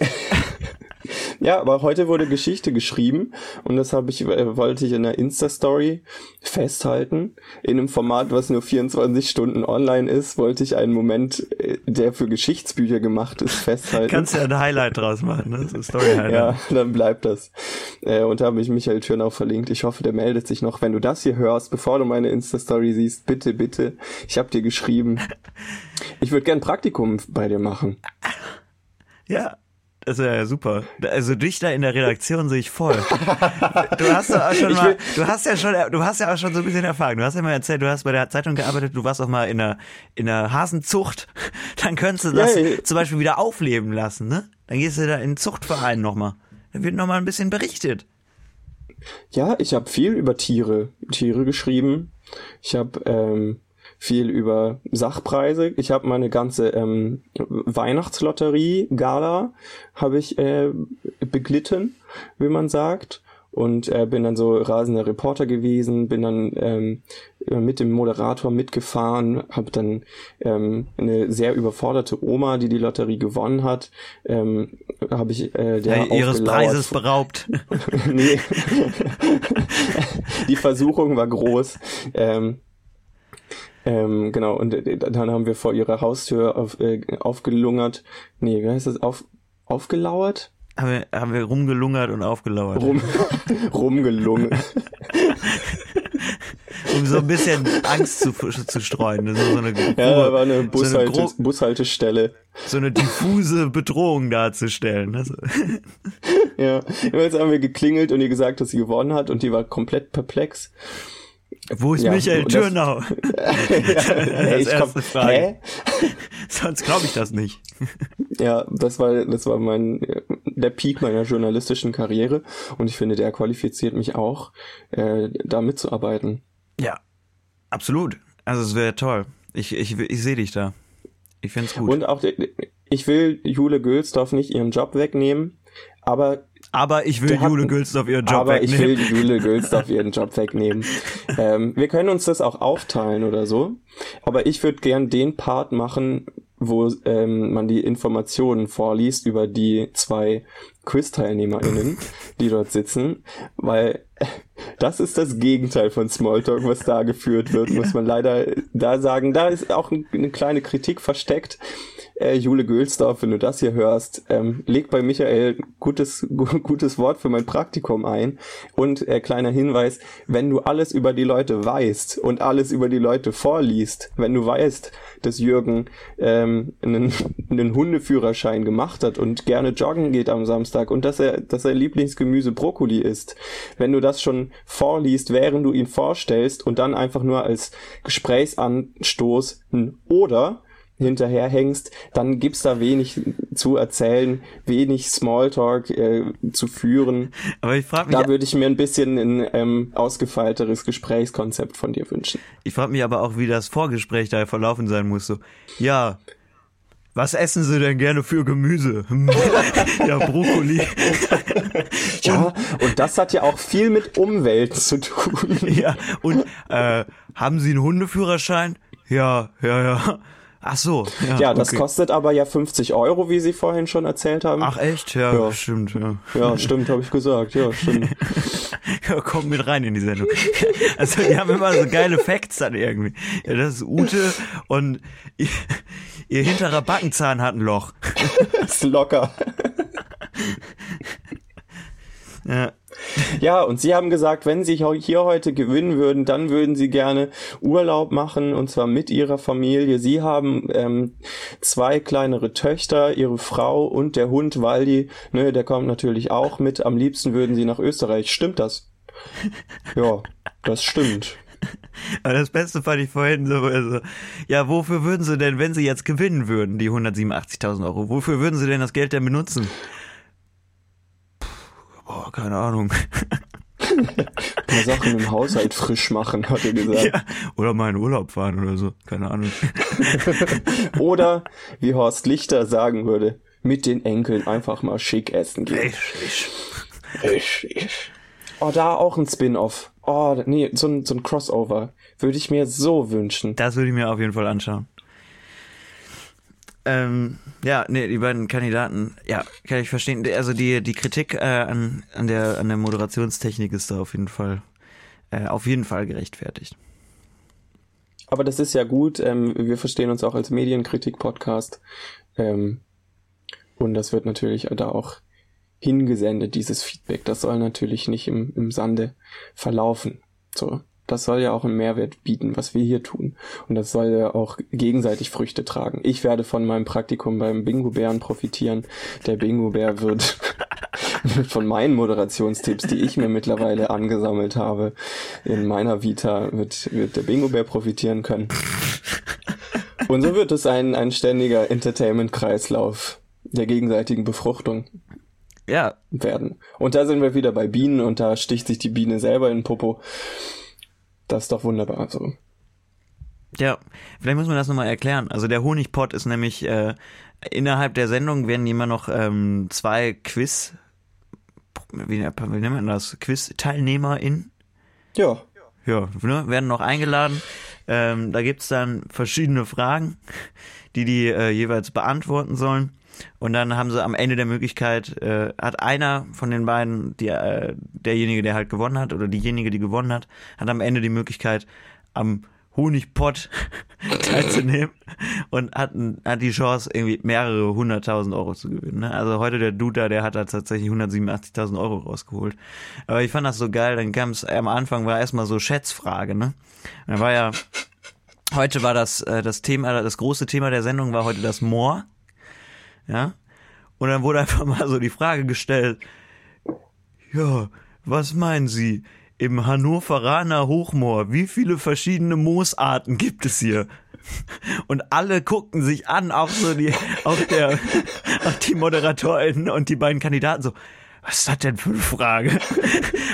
Ja, aber heute wurde Geschichte geschrieben und das habe ich, äh, wollte ich in der Insta-Story festhalten. In einem Format, was nur 24 Stunden online ist, wollte ich einen Moment, äh, der für Geschichtsbücher gemacht ist, festhalten. Kannst ja ein Highlight draus machen, ne? So Story-Highlight. Ja, dann bleibt das. Äh, und da habe ich Michael Thürnau verlinkt. Ich hoffe, der meldet sich noch. Wenn du das hier hörst, bevor du meine Insta-Story siehst, bitte, bitte. Ich habe dir geschrieben. Ich würde gern Praktikum bei dir machen. Ja, das ist ja super. Also dich da in der Redaktion sehe ich voll. Du hast ja auch schon mal, du hast ja schon, du hast ja auch schon so ein bisschen Erfahrung. Du hast ja mal erzählt, du hast bei der Zeitung gearbeitet, du warst auch mal in der, in der Hasenzucht. Dann könntest du das ja, zum Beispiel wieder aufleben lassen, ne? Dann gehst du da in den Zuchtverein nochmal. Da wird nochmal ein bisschen berichtet. Ja, ich habe viel über Tiere, Tiere geschrieben. Ich habe ähm, viel über Sachpreise. Ich habe meine ganze ähm, Weihnachtslotterie Gala habe ich äh, beglitten, wie man sagt und äh, bin dann so rasender Reporter gewesen, bin dann ähm, mit dem Moderator mitgefahren, habe dann ähm, eine sehr überforderte Oma, die die Lotterie gewonnen hat, ähm, habe ich äh, der ja, ihres Preises beraubt. nee, die Versuchung war groß. Ähm, ähm, genau, und äh, dann haben wir vor ihrer Haustür auf, äh, aufgelungert. Nee, wie heißt das? Auf, aufgelauert? Haben wir, haben wir rumgelungert und aufgelauert. Rum, rumgelungen. um so ein bisschen Angst zu, zu streuen. So, so eine ja, da war eine, Bushalte, so eine Bushaltestelle. So eine diffuse Bedrohung darzustellen. Also. ja, jetzt haben wir geklingelt und ihr gesagt, dass sie gewonnen hat und die war komplett perplex. Wo ist ja, Michael Türnau? ja, das erste komm, Frage. Hä? Sonst glaube ich das nicht. ja, das war, das war mein, der Peak meiner journalistischen Karriere und ich finde, der qualifiziert mich auch, äh, da mitzuarbeiten. Ja, absolut. Also es wäre toll. Ich, ich, ich sehe dich da. Ich finde es gut. Und auch, ich will Jule Gülsdorf nicht ihren Job wegnehmen, aber aber ich will Jule Gülsdorf ihren Job aber wegnehmen. Aber ich will Jule Gülsdorf ihren Job wegnehmen. ähm, wir können uns das auch aufteilen oder so. Aber ich würde gern den Part machen, wo ähm, man die Informationen vorliest über die zwei Quiz-TeilnehmerInnen, die dort sitzen, weil das ist das Gegenteil von Smalltalk, was da geführt wird, muss man leider da sagen. Da ist auch eine kleine Kritik versteckt. Äh, Jule Gülsdorf, wenn du das hier hörst, ähm, leg bei Michael gutes, gutes Wort für mein Praktikum ein. Und äh, kleiner Hinweis, wenn du alles über die Leute weißt und alles über die Leute vorliest, wenn du weißt, dass Jürgen ähm, einen, einen Hundeführerschein gemacht hat und gerne joggen geht am Samstag und dass er, dass sein Lieblingsgemüse Brokkoli ist, wenn du das schon vorliest, während du ihn vorstellst und dann einfach nur als Gesprächsanstoß oder hinterherhängst, dann gibt's da wenig zu erzählen, wenig Smalltalk äh, zu führen. Aber ich frage mich, da würde ich mir ein bisschen ein ähm, ausgefeilteres Gesprächskonzept von dir wünschen. Ich frage mich aber auch, wie das Vorgespräch da verlaufen sein muss. So, ja, was essen Sie denn gerne für Gemüse? ja, Brokkoli. ja, und das hat ja auch viel mit Umwelt zu tun. ja, und äh, haben Sie einen Hundeführerschein? Ja, ja, ja. Ach so. Ja, ja das okay. kostet aber ja 50 Euro, wie Sie vorhin schon erzählt haben. Ach echt? Ja, ja. stimmt. Ja, ja stimmt, habe ich gesagt. Ja, stimmt. ja, komm mit rein in die Sendung. Also die haben immer so geile Facts dann irgendwie. Ja, das ist Ute und ihr, ihr hinterer Backenzahn hat ein Loch. das ist locker. ja. Ja, und Sie haben gesagt, wenn Sie hier heute gewinnen würden, dann würden Sie gerne Urlaub machen und zwar mit Ihrer Familie. Sie haben ähm, zwei kleinere Töchter, Ihre Frau und der Hund Waldi, ne, der kommt natürlich auch mit. Am liebsten würden Sie nach Österreich. Stimmt das? Ja, das stimmt. Aber das Beste fand ich vorhin so, also, ja, wofür würden Sie denn, wenn Sie jetzt gewinnen würden, die 187.000 Euro, wofür würden Sie denn das Geld denn benutzen? Boah, keine Ahnung. Ein paar Sachen im Haushalt frisch machen, hat er gesagt. Ja, oder mal in Urlaub fahren oder so, keine Ahnung. oder, wie Horst Lichter sagen würde, mit den Enkeln einfach mal schick essen gehen. Richtig. Richtig. Oh, da auch ein Spin-off. Oh, nee, so ein, so ein Crossover. Würde ich mir so wünschen. Das würde ich mir auf jeden Fall anschauen. Ähm, ja, nee, die beiden Kandidaten, ja, kann ich verstehen. Also die, die Kritik äh, an, an, der, an der Moderationstechnik ist da auf jeden Fall, äh, auf jeden Fall gerechtfertigt. Aber das ist ja gut. Ähm, wir verstehen uns auch als Medienkritik-Podcast. Ähm, und das wird natürlich da auch hingesendet, dieses Feedback. Das soll natürlich nicht im, im Sande verlaufen. So. Das soll ja auch einen Mehrwert bieten, was wir hier tun. Und das soll ja auch gegenseitig Früchte tragen. Ich werde von meinem Praktikum beim Bingo-Bären profitieren. Der Bingo-Bär wird von meinen Moderationstipps, die ich mir mittlerweile angesammelt habe, in meiner Vita, wird, wird der Bingo-Bär profitieren können. Und so wird es ein, ein ständiger Entertainment-Kreislauf der gegenseitigen Befruchtung ja. werden. Und da sind wir wieder bei Bienen und da sticht sich die Biene selber in den Popo. Das ist doch wunderbar so. Ja, vielleicht muss man das nochmal erklären. Also der Honigpott ist nämlich äh, innerhalb der Sendung werden immer noch ähm, zwei Quiz, wie, wie nennt man das? Quiz-TeilnehmerInnen? Ja. Ja, ne, werden noch eingeladen. Ähm, da gibt's dann verschiedene Fragen, die die äh, jeweils beantworten sollen. Und dann haben sie am Ende der Möglichkeit, äh, hat einer von den beiden, die, äh, derjenige, der halt gewonnen hat, oder diejenige, die gewonnen hat, hat am Ende die Möglichkeit, am Honigpott teilzunehmen und hat, hat die Chance, irgendwie mehrere hunderttausend Euro zu gewinnen. Ne? Also heute der Duda, der hat da tatsächlich 187.000 Euro rausgeholt. Aber ich fand das so geil, dann kam es, am Anfang war erstmal so Schätzfrage, ne? dann war ja, heute war das, äh, das Thema, das große Thema der Sendung war heute das Moor ja. Und dann wurde einfach mal so die Frage gestellt, ja, was meinen Sie? Im Hannoveraner Hochmoor, wie viele verschiedene Moosarten gibt es hier? Und alle guckten sich an, auch so die, auch der, auch die Moderatoren und die beiden Kandidaten so, was ist das denn für eine Frage?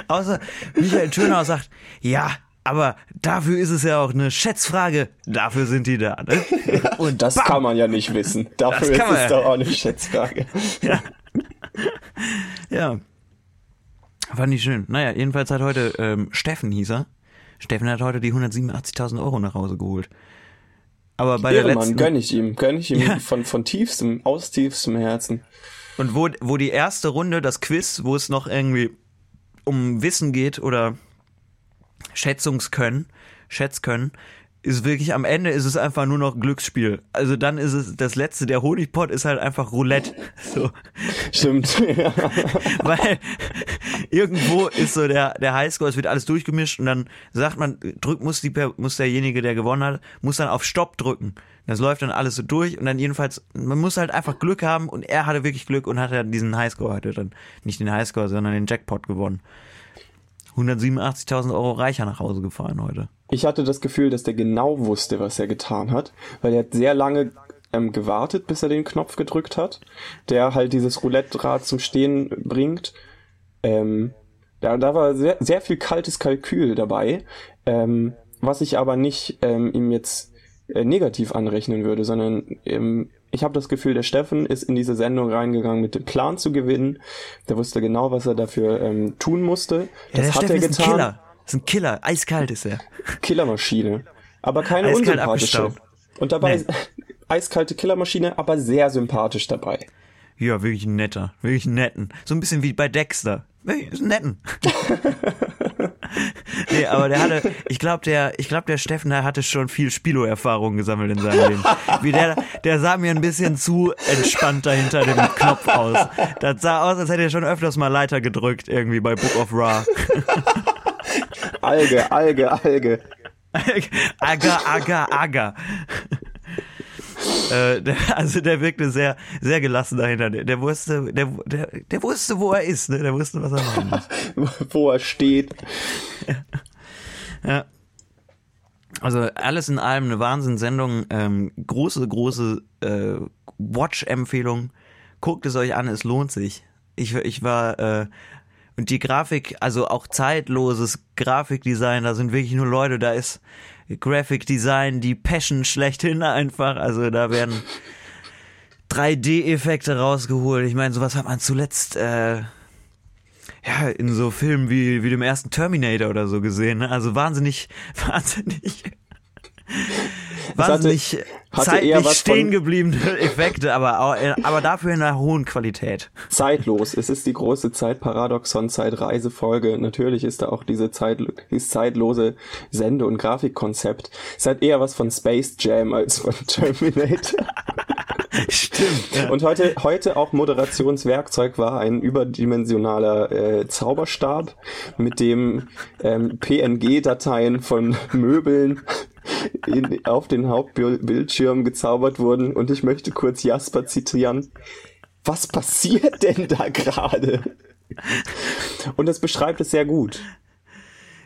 Außer Michael Schönau sagt, ja, aber dafür ist es ja auch eine Schätzfrage. Dafür sind die da. Ne? Und das Bam. kann man ja nicht wissen. Dafür ist es ja. doch auch eine Schätzfrage. Ja. ja. Fand ich schön. Naja, jedenfalls hat heute ähm, Steffen hieß er. Steffen hat heute die 187.000 Euro nach Hause geholt. Aber bei der Ehrenmann, letzten gönn ich ihm, gönn ich ihm Ja. von, von tiefstem, aus tiefstem Herzen. Und wo, wo die erste Runde, das Quiz, wo es noch irgendwie um Wissen geht oder Schätzungskönnen, Schätzkönnen, ist wirklich am Ende ist es einfach nur noch Glücksspiel. Also dann ist es das letzte, der Honigpott ist halt einfach Roulette. So. Stimmt. ja. Weil irgendwo ist so der, der Highscore, es wird alles durchgemischt und dann sagt man, drückt, muss, die, muss derjenige, der gewonnen hat, muss dann auf Stopp drücken. Das läuft dann alles so durch und dann jedenfalls, man muss halt einfach Glück haben und er hatte wirklich Glück und hat dann diesen Highscore, hatte dann nicht den Highscore, sondern den Jackpot gewonnen. 187.000 Euro reicher nach Hause gefahren heute. Ich hatte das Gefühl, dass der genau wusste, was er getan hat, weil er hat sehr lange ähm, gewartet, bis er den Knopf gedrückt hat, der halt dieses Roulette-Rad zum Stehen bringt. Ähm, da, da war sehr, sehr viel kaltes Kalkül dabei, ähm, was ich aber nicht ähm, ihm jetzt äh, negativ anrechnen würde, sondern ähm, ich habe das Gefühl, der Steffen ist in diese Sendung reingegangen mit dem Plan zu gewinnen. Der wusste genau, was er dafür ähm, tun musste. Ja, Das der hat Steffen er ist ein getan. Killer. Ist ein Killer. Eiskalt ist er. Killermaschine. Aber keine Eiskalt unsympathische. Und dabei Nee. eiskalte Killermaschine, aber sehr sympathisch dabei. Ja, wirklich ein netter. Wirklich einen netten. So ein bisschen wie bei Dexter. Wirklich, ein netten. nee, aber der hatte, ich glaube, der, ich glaube, der Steffen, der hatte schon viel Spilo-Erfahrung gesammelt in seinem Leben. Wie der, der sah mir ein bisschen zu entspannt dahinter dem Knopf aus. Das sah aus, als hätte er schon öfters mal Leiter gedrückt, irgendwie bei Book of Ra. Alge, Alge, Alge. Aga, aga, aga. Äh, der, also der wirkte sehr, sehr gelassen dahinter. Der, der wusste, der, der, der wusste, wo er ist, ne? Der wusste, was er machen muss. Wo er steht. Ja. Also alles in allem eine Wahnsinnssendung. Ähm, große, große äh, Watch-Empfehlung. Guckt es euch an, es lohnt sich. Ich, ich war äh, und die Grafik, also auch zeitloses Grafikdesign, da sind wirklich nur Leute, da ist Graphic Design, die Passion schlechthin einfach. Also da werden 3D-Effekte rausgeholt. Ich meine, sowas hat man zuletzt äh, ja in so Filmen wie wie dem ersten Terminator oder so gesehen. Ne? Also wahnsinnig, wahnsinnig. Wahnsinnig hatte eher zeitlich stehen gebliebene Effekte, aber, au- aber dafür in einer hohen Qualität. Zeitlos. Es ist die große Zeitparadoxon, Zeitreisefolge. Natürlich ist da auch diese Zeit, dieses zeitlose Sende- und Grafikkonzept. Es hat eher was von Space Jam als von Terminator. Stimmt. Ja. Und heute, heute auch Moderationswerkzeug war ein überdimensionaler äh, Zauberstab, mit dem ähm, PNG-Dateien von Möbeln in, auf den Hauptbildschirm gezaubert wurden. Und ich möchte kurz Jasper zitieren. Was passiert denn da gerade? Und das beschreibt es sehr gut.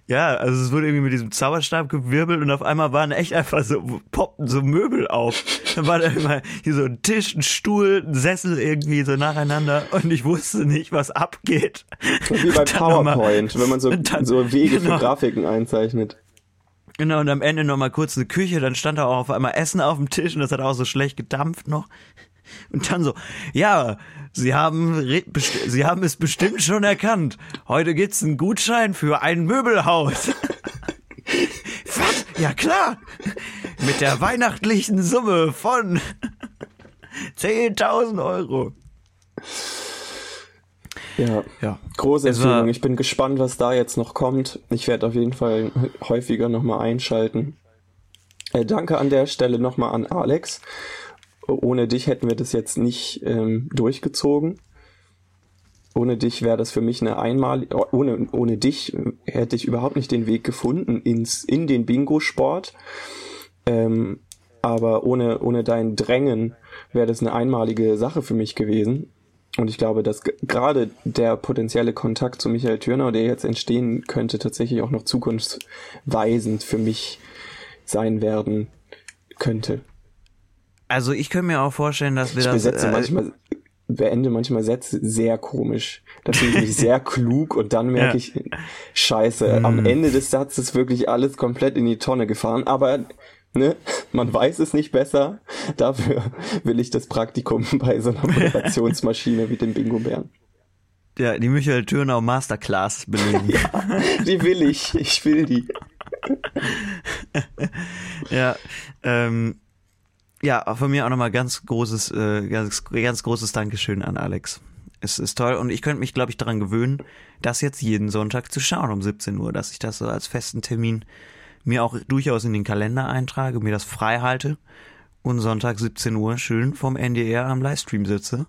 Ja, also es wurde irgendwie mit diesem Zauberstab gewirbelt und auf einmal waren echt einfach so, poppten so Möbel auf. Dann war da immer hier so ein Tisch, ein Stuhl, ein Sessel irgendwie so nacheinander und ich wusste nicht, was abgeht. Wie bei noch mal- PowerPoint, wenn man so, dann- so Wege genau. für Grafiken einzeichnet. Genau, und am Ende nochmal kurz eine Küche, dann stand da auch auf einmal Essen auf dem Tisch und das hat auch so schlecht gedampft noch. Und dann so, ja, Sie haben, Sie haben es bestimmt schon erkannt. Heute gibt's einen Gutschein für ein Möbelhaus. Was? Ja klar. Mit der weihnachtlichen Summe von 10.000 Euro. Ja. Ja. Große Empfehlung. Ich bin gespannt, was da jetzt noch kommt. Ich werde auf jeden Fall häufiger nochmal einschalten. Äh, danke an der Stelle nochmal an Alex. Ohne dich hätten wir das jetzt nicht ähm, durchgezogen. Ohne dich wäre das für mich eine einmal ohne ohne dich äh, hätte ich überhaupt nicht den Weg gefunden ins in den Bingo-Sport. Ähm, aber ohne ohne dein Drängen wäre das eine einmalige Sache für mich gewesen. Und ich glaube, dass gerade der potenzielle Kontakt zu Michael Thürner, der jetzt entstehen könnte, tatsächlich auch noch zukunftsweisend für mich sein werden könnte. Also ich könnte mir auch vorstellen, dass wir Ich das. besetze äh, manchmal, beende manchmal Sätze sehr komisch. Da fühle ich mich sehr klug und dann merke Ja. ich, scheiße, Hm. am Ende des Satzes wirklich alles komplett in die Tonne gefahren. Aber ne, man weiß es nicht besser. Dafür will ich das Praktikum bei so einer Moderationsmaschine wie dem Bingo-Bären. ja, die Michael Thürnau Masterclass belegen. Die will ich. Ich will die. Ja, ähm, ja, von mir auch nochmal ganz großes, äh, ganz, ganz großes Dankeschön an Alex. Es ist toll und ich könnte mich, glaube ich, daran gewöhnen, das jetzt jeden Sonntag zu schauen um 17 Uhr, dass ich das so als festen Termin mir auch durchaus in den Kalender eintrage, mir das frei halte und Sonntag 17 Uhr schön vom NDR am Livestream sitze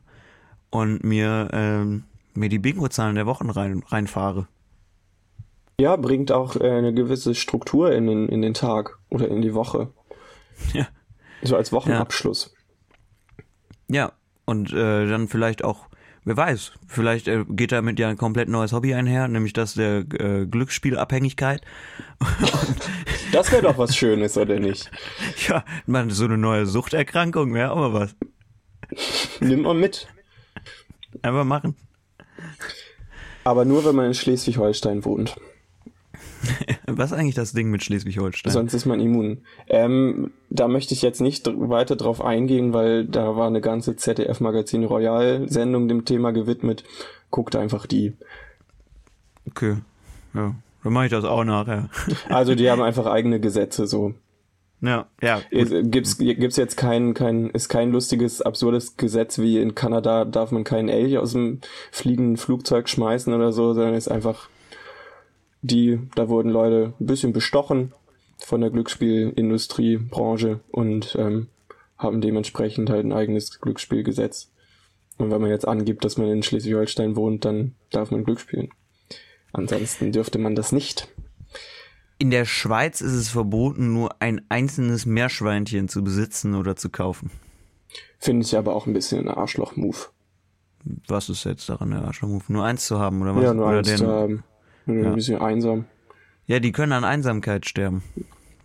und mir, ähm, mir die Bingo-Zahlen der Wochen rein, reinfahre. Ja, bringt auch äh, eine gewisse Struktur in den, in den Tag oder in die Woche. Ja. So als Wochenabschluss. Ja, und äh, dann vielleicht auch, wer weiß, vielleicht äh, geht damit ja ein komplett neues Hobby einher, nämlich das der äh, Glücksspielabhängigkeit. Das wäre doch was Schönes, oder nicht? Ja, man, so eine neue Suchterkrankung wäre auch mal was. Nimm mal mit. Einfach machen. Aber nur, wenn man in Schleswig-Holstein wohnt. Was ist eigentlich das Ding mit Schleswig-Holstein? Sonst ist man immun. Ähm, da möchte ich jetzt nicht weiter drauf eingehen, weil da war eine ganze ZDF-Magazin Royal-Sendung dem Thema gewidmet. Guckt einfach die. Okay, ja, dann mache ich das auch nachher. Also die haben einfach eigene Gesetze so. Ja, ja. Gibt's, gibt's jetzt kein, kein, ist kein lustiges, absurdes Gesetz wie in Kanada darf man keinen Elch aus dem fliegenden Flugzeug schmeißen oder so, sondern ist einfach die, da wurden Leute ein bisschen bestochen von der Glücksspielindustrie, Branche und ähm, haben dementsprechend halt ein eigenes Glücksspielgesetz. Und wenn man jetzt angibt, dass man in Schleswig-Holstein wohnt, dann darf man Glück spielen. Ansonsten dürfte man das nicht. In der Schweiz ist es verboten, nur ein einzelnes Meerschweinchen zu besitzen oder zu kaufen. Finde ich aber auch ein bisschen ein Arschloch-Move. Was ist jetzt daran der Arschlochmove? Nur eins zu haben oder was? Ja, nur oder eins den- zu haben. Ein Ja. bisschen einsam. Ja, die können an Einsamkeit sterben.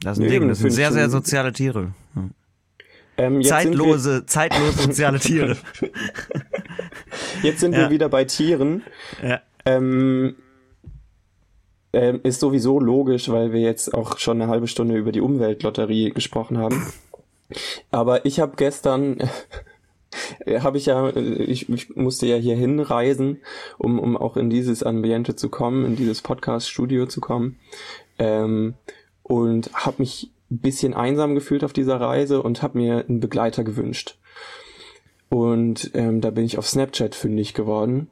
Das ist ein Nee, Ding. das sind sehr, sehr soziale Tiere. Ja. Ähm, Zeitlose, zeitlose soziale Tiere. Jetzt sind Ja. wir wieder bei Tieren. Ja. Ähm, ähm, ist sowieso logisch, weil wir jetzt auch schon eine halbe Stunde über die Umweltlotterie gesprochen haben. Aber ich habe gestern, habe ich ja, äh, ich, ich musste ja hier hinreisen, um, um auch in dieses Ambiente zu kommen, in dieses Podcast-Studio zu kommen. Ähm, und habe mich ein bisschen einsam gefühlt auf dieser Reise und habe mir einen Begleiter gewünscht. Und ähm, da bin ich auf Snapchat fündig geworden.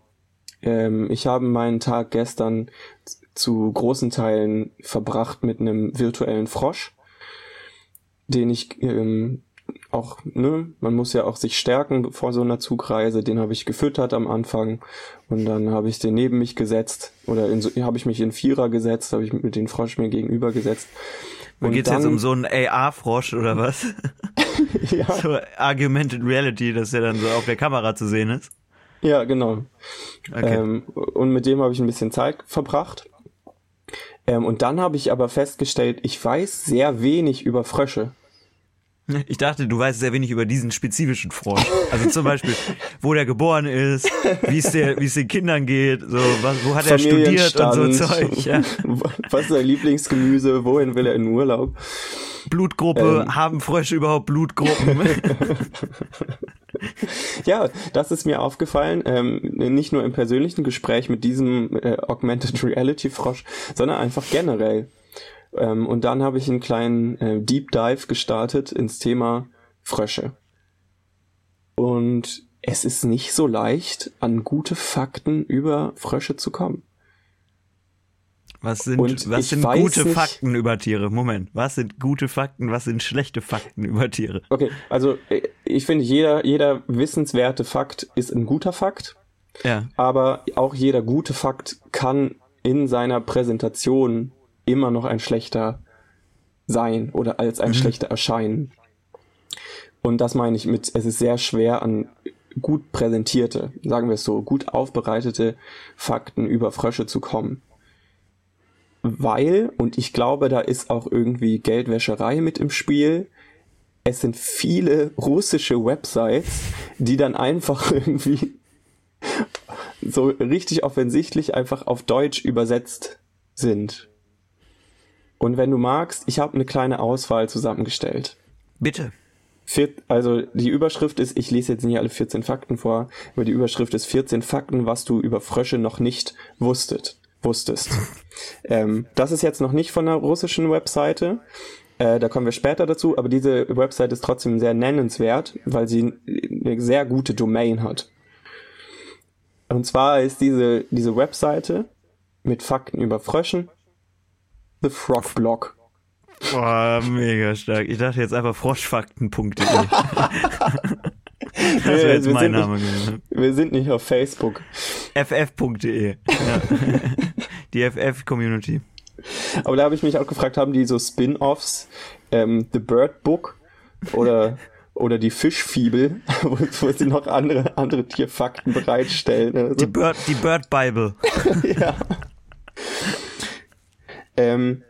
Ähm, ich habe meinen Tag gestern zu großen Teilen verbracht mit einem virtuellen Frosch, den ich ähm, auch, ne, man muss ja auch sich stärken vor so einer Zugreise, den habe ich gefüttert am Anfang und dann habe ich den neben mich gesetzt oder so, habe ich mich in Vierer gesetzt, habe ich mit den Frosch mir gegenüber gesetzt. Und geht's jetzt um so einen AR-Frosch oder was? ja, so Augmented Reality, dass der dann so auf der Kamera zu sehen ist? ja, genau. Okay. Ähm, und mit dem habe ich ein bisschen Zeit verbracht. Ähm, und dann habe ich aber festgestellt, ich weiß sehr wenig über Frösche. Ich dachte, du weißt sehr wenig über diesen spezifischen Frosch. Also zum Beispiel, wo der geboren ist, wie es den Kindern geht, so, was, wo hat er studiert und so Zeug. Ja. Was ist sein Lieblingsgemüse? Wohin will er in Urlaub? Blutgruppe, Ähm. haben Frösche überhaupt Blutgruppen? Ja, das ist mir aufgefallen, ähm, nicht nur im persönlichen Gespräch mit diesem äh, Augmented Reality Frosch, sondern einfach generell. Ähm, und dann habe ich einen kleinen äh, Deep Dive gestartet ins Thema Frösche. Und es ist nicht so leicht, an gute Fakten über Frösche zu kommen. Was sind, Und was sind gute nicht- Fakten über Tiere? Moment, was sind gute Fakten, was sind schlechte Fakten über Tiere? Okay, also äh, ich finde, jeder, jeder wissenswerte Fakt ist ein guter Fakt. Ja. aber auch jeder gute Fakt kann in seiner Präsentation immer noch ein schlechter sein oder als ein schlechter erscheinen. Und das meine ich mit, es ist sehr schwer an gut präsentierte, sagen wir es so, gut aufbereitete Fakten über Frösche zu kommen. Weil, und ich glaube, da ist auch irgendwie Geldwäscherei mit im Spiel, es sind viele russische Websites, die dann einfach irgendwie so richtig offensichtlich einfach auf Deutsch übersetzt sind. Und wenn du magst, ich habe eine kleine Auswahl zusammengestellt. Bitte. Vier, also die Überschrift ist, ich lese jetzt nicht alle 14 Fakten vor, aber die Überschrift ist 14 Fakten, was du über Frösche noch nicht wusstet, wusstest. ähm, das ist jetzt noch nicht von einer russischen Webseite, Äh, da kommen wir später dazu, aber diese Website ist trotzdem sehr nennenswert, weil sie eine sehr gute Domain hat. Und zwar ist diese, diese Webseite mit Fakten über Fröschen The Frog Blog. Boah, mega stark. Ich dachte jetzt einfach froschfakten.de. das wäre jetzt mein Name gewesen. Wir sind nicht auf Facebook. ff.de. Ja. Die FF-Community. Aber da habe ich mich auch gefragt, haben die so Spin-Offs, ähm, The Bird Book oder oder die Fischfibel, wo, wo, sie noch andere andere Tierfakten bereitstellen. Also. Die Bird die Bird Bible. ja. Ähm,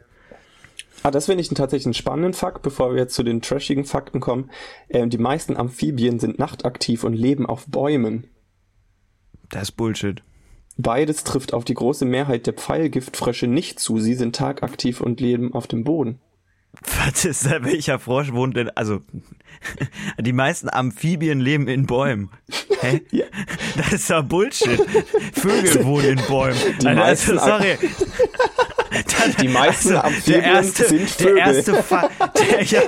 ah, das finde ich tatsächlich einen spannenden Fakt, bevor wir jetzt zu den trashigen Fakten kommen. Ähm, die meisten Amphibien sind nachtaktiv und leben auf Bäumen. Das ist Bullshit. Beides trifft auf die große Mehrheit der Pfeilgiftfrösche nicht zu. Sie sind tagaktiv und leben auf dem Boden. Was ist da? Welcher Frosch wohnt denn? Also, die meisten Amphibien leben in Bäumen. Hä? Ja. Das ist doch Bullshit. Vögel wohnen in Bäumen. Die also, meisten, sorry. Die meisten also, Amphibien erste, sind Vögel. Der erste Fa der, ja,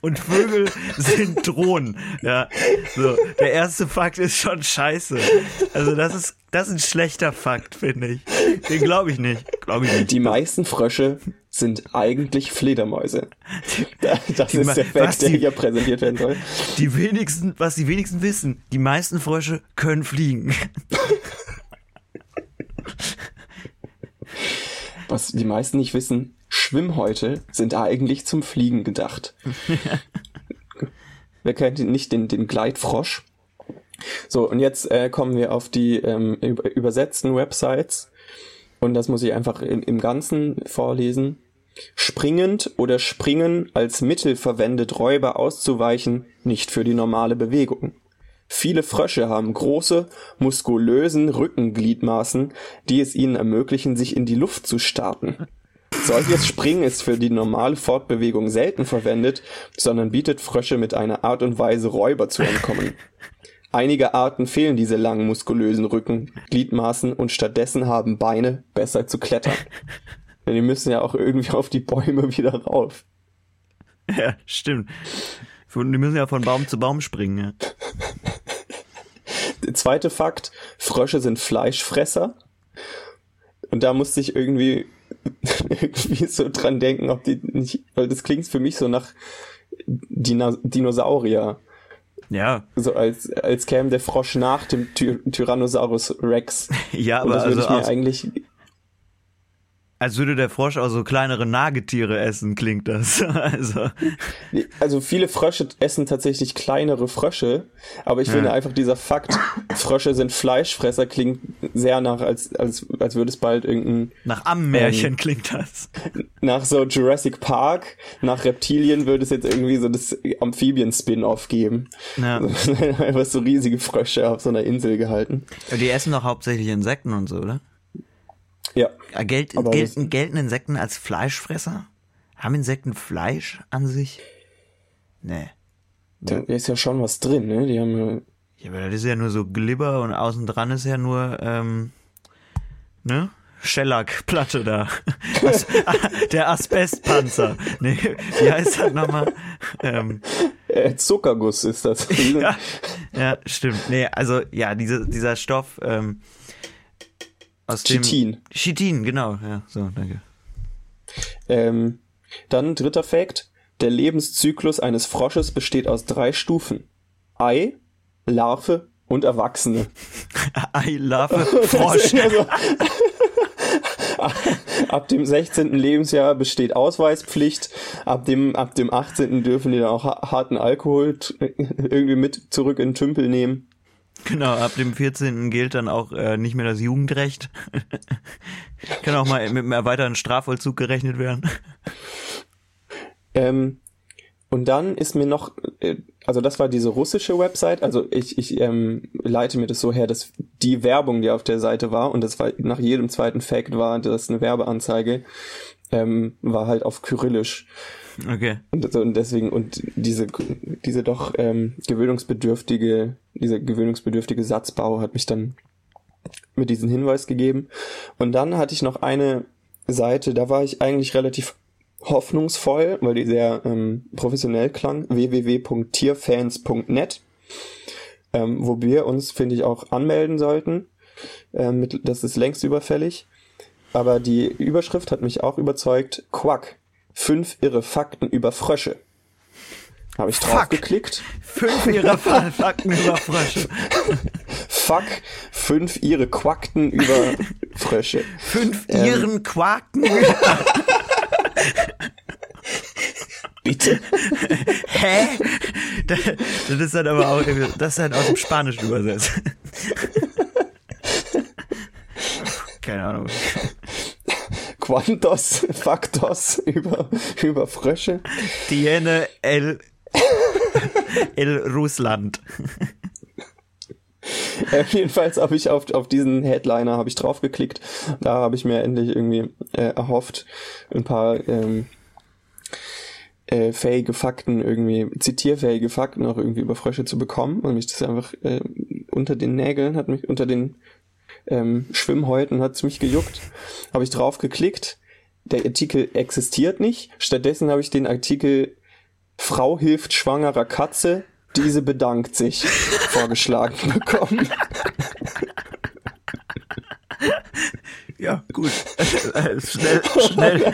und Vögel sind Drohnen. Ja, so. Der erste Fakt ist schon scheiße. Also das ist, das ist ein schlechter Fakt, finde ich. Den glaube ich nicht. Glaube ich nicht. Die meisten Frösche sind eigentlich Fledermäuse. Das die, ist der Fakt, der hier präsentiert werden soll. Die wenigsten, was die wenigsten wissen, die meisten Frösche können fliegen. Was die meisten nicht wissen, Schwimmhäute sind eigentlich zum Fliegen gedacht. Wer kennt nicht den, den Gleitfrosch? So, und jetzt äh, kommen wir auf die ähm, übersetzten Websites. Und das muss ich einfach in, im Ganzen vorlesen. Springend oder springen als Mittel verwendet, Räuber auszuweichen, nicht für die normale Bewegung. Viele Frösche haben große, muskulösen Rückengliedmaßen, die es ihnen ermöglichen, sich in die Luft zu starten. Solches Springen ist für die normale Fortbewegung selten verwendet, sondern bietet Frösche mit einer Art und Weise Räuber zu entkommen. Einige Arten fehlen diese langen muskulösen Rückengliedmaßen und stattdessen haben Beine besser zu klettern. Denn die müssen ja auch irgendwie auf die Bäume wieder rauf. Ja, stimmt. Die müssen ja von Baum zu Baum springen. Ja. Der zweite Fakt, Frösche sind Fleischfresser. Und da musste ich irgendwie irgendwie so dran denken, ob die nicht, weil das klingt für mich so nach Dina Dinosaurier. Ja. So als, als käme der Frosch nach dem Ty Tyrannosaurus Rex. Ja, aber Und das würde also ich mir eigentlich als würde der Frosch auch so kleinere Nagetiere essen, klingt das. Also, also viele Frösche essen tatsächlich kleinere Frösche, aber ich ja. finde einfach dieser Fakt, Frösche sind Fleischfresser, klingt sehr nach, als, als, als würde es bald irgendein... Nach Ammenmärchen ähm, klingt das. Nach so Jurassic Park, nach Reptilien würde es jetzt irgendwie so das Amphibien-Spin-Off geben. Ja. einfach so riesige Frösche auf so einer Insel gehalten. Die essen doch hauptsächlich Insekten und so, oder? Ja. Gelt, gelten, gelten Insekten als Fleischfresser? Haben Insekten Fleisch an sich? Nee. Da ist ja schon was drin, ne? Die haben ja. Ja, aber das ist ja nur so Glibber und außen dran ist ja nur, ähm, ne? Schellackplatte da. As der Asbestpanzer. Nee, wie heißt das nochmal? Ähm, äh, Zuckerguss ist das. ja, ja, stimmt. Nee, also ja, diese, dieser Stoff, ähm, aus dem Chitin. Chitin, genau. Ja, so, danke. Ähm, dann dritter Fakt. Der Lebenszyklus eines Frosches besteht aus drei Stufen. Ei, Larve und Erwachsene. Ei, Larve, Frosch. Also, ab dem 16. Lebensjahr besteht Ausweispflicht. Ab dem, ab dem 18. dürfen die dann auch harten Alkohol irgendwie mit zurück in den Tümpel nehmen. Genau, ab dem 14. gilt dann auch äh, nicht mehr das Jugendrecht. Kann auch mal mit einem erweiterten Strafvollzug gerechnet werden. Ähm, und dann ist mir noch, äh, also das war diese russische Website, also ich, ich ähm, leite mir das so her, dass die Werbung, die auf der Seite war, und das war nach jedem zweiten Fact war das eine Werbeanzeige, ähm, war halt auf Kyrillisch. Okay. Und, und deswegen, und diese, diese doch ähm, gewöhnungsbedürftige, dieser gewöhnungsbedürftige Satzbau hat mich dann mit diesem Hinweis gegeben. Und dann hatte ich noch eine Seite, da war ich eigentlich relativ hoffnungsvoll, weil die sehr ähm, professionell klang. www.tierfans.net, ähm, wo wir uns, finde ich, auch anmelden sollten. Ähm, mit, das ist längst überfällig. Aber die Überschrift hat mich auch überzeugt. Quack. Fünf irre Fakten über Frösche. Habe ich Fuck. drauf geklickt. Fünf ihrer Fakten über Frösche. Fuck. Fünf ihre Quackten über Frösche. Fünf Ähm. ihren Quaken. Bitte. Hä? Das, ist dann aber auch, das ist dann aus dem Spanischen übersetzt. Keine Ahnung. Quantos Factos über, über Frösche. Tiene el, el Russland. Äh, jedenfalls habe ich auf, auf diesen Headliner habe ich draufgeklickt. Da habe ich mir endlich irgendwie äh, erhofft, ein paar ähm, äh, fähige Fakten irgendwie, zitierfähige Fakten auch irgendwie über Frösche zu bekommen. Und mich das einfach äh, unter den Nägeln, hat mich unter den ähm, Schwimmhäuten hat es mich gejuckt. Habe ich draufgeklickt. Der Artikel existiert nicht. Stattdessen habe ich den Artikel Frau hilft schwangerer Katze, diese bedankt sich vorgeschlagen bekommen. Ja, gut. Schnell, schnell,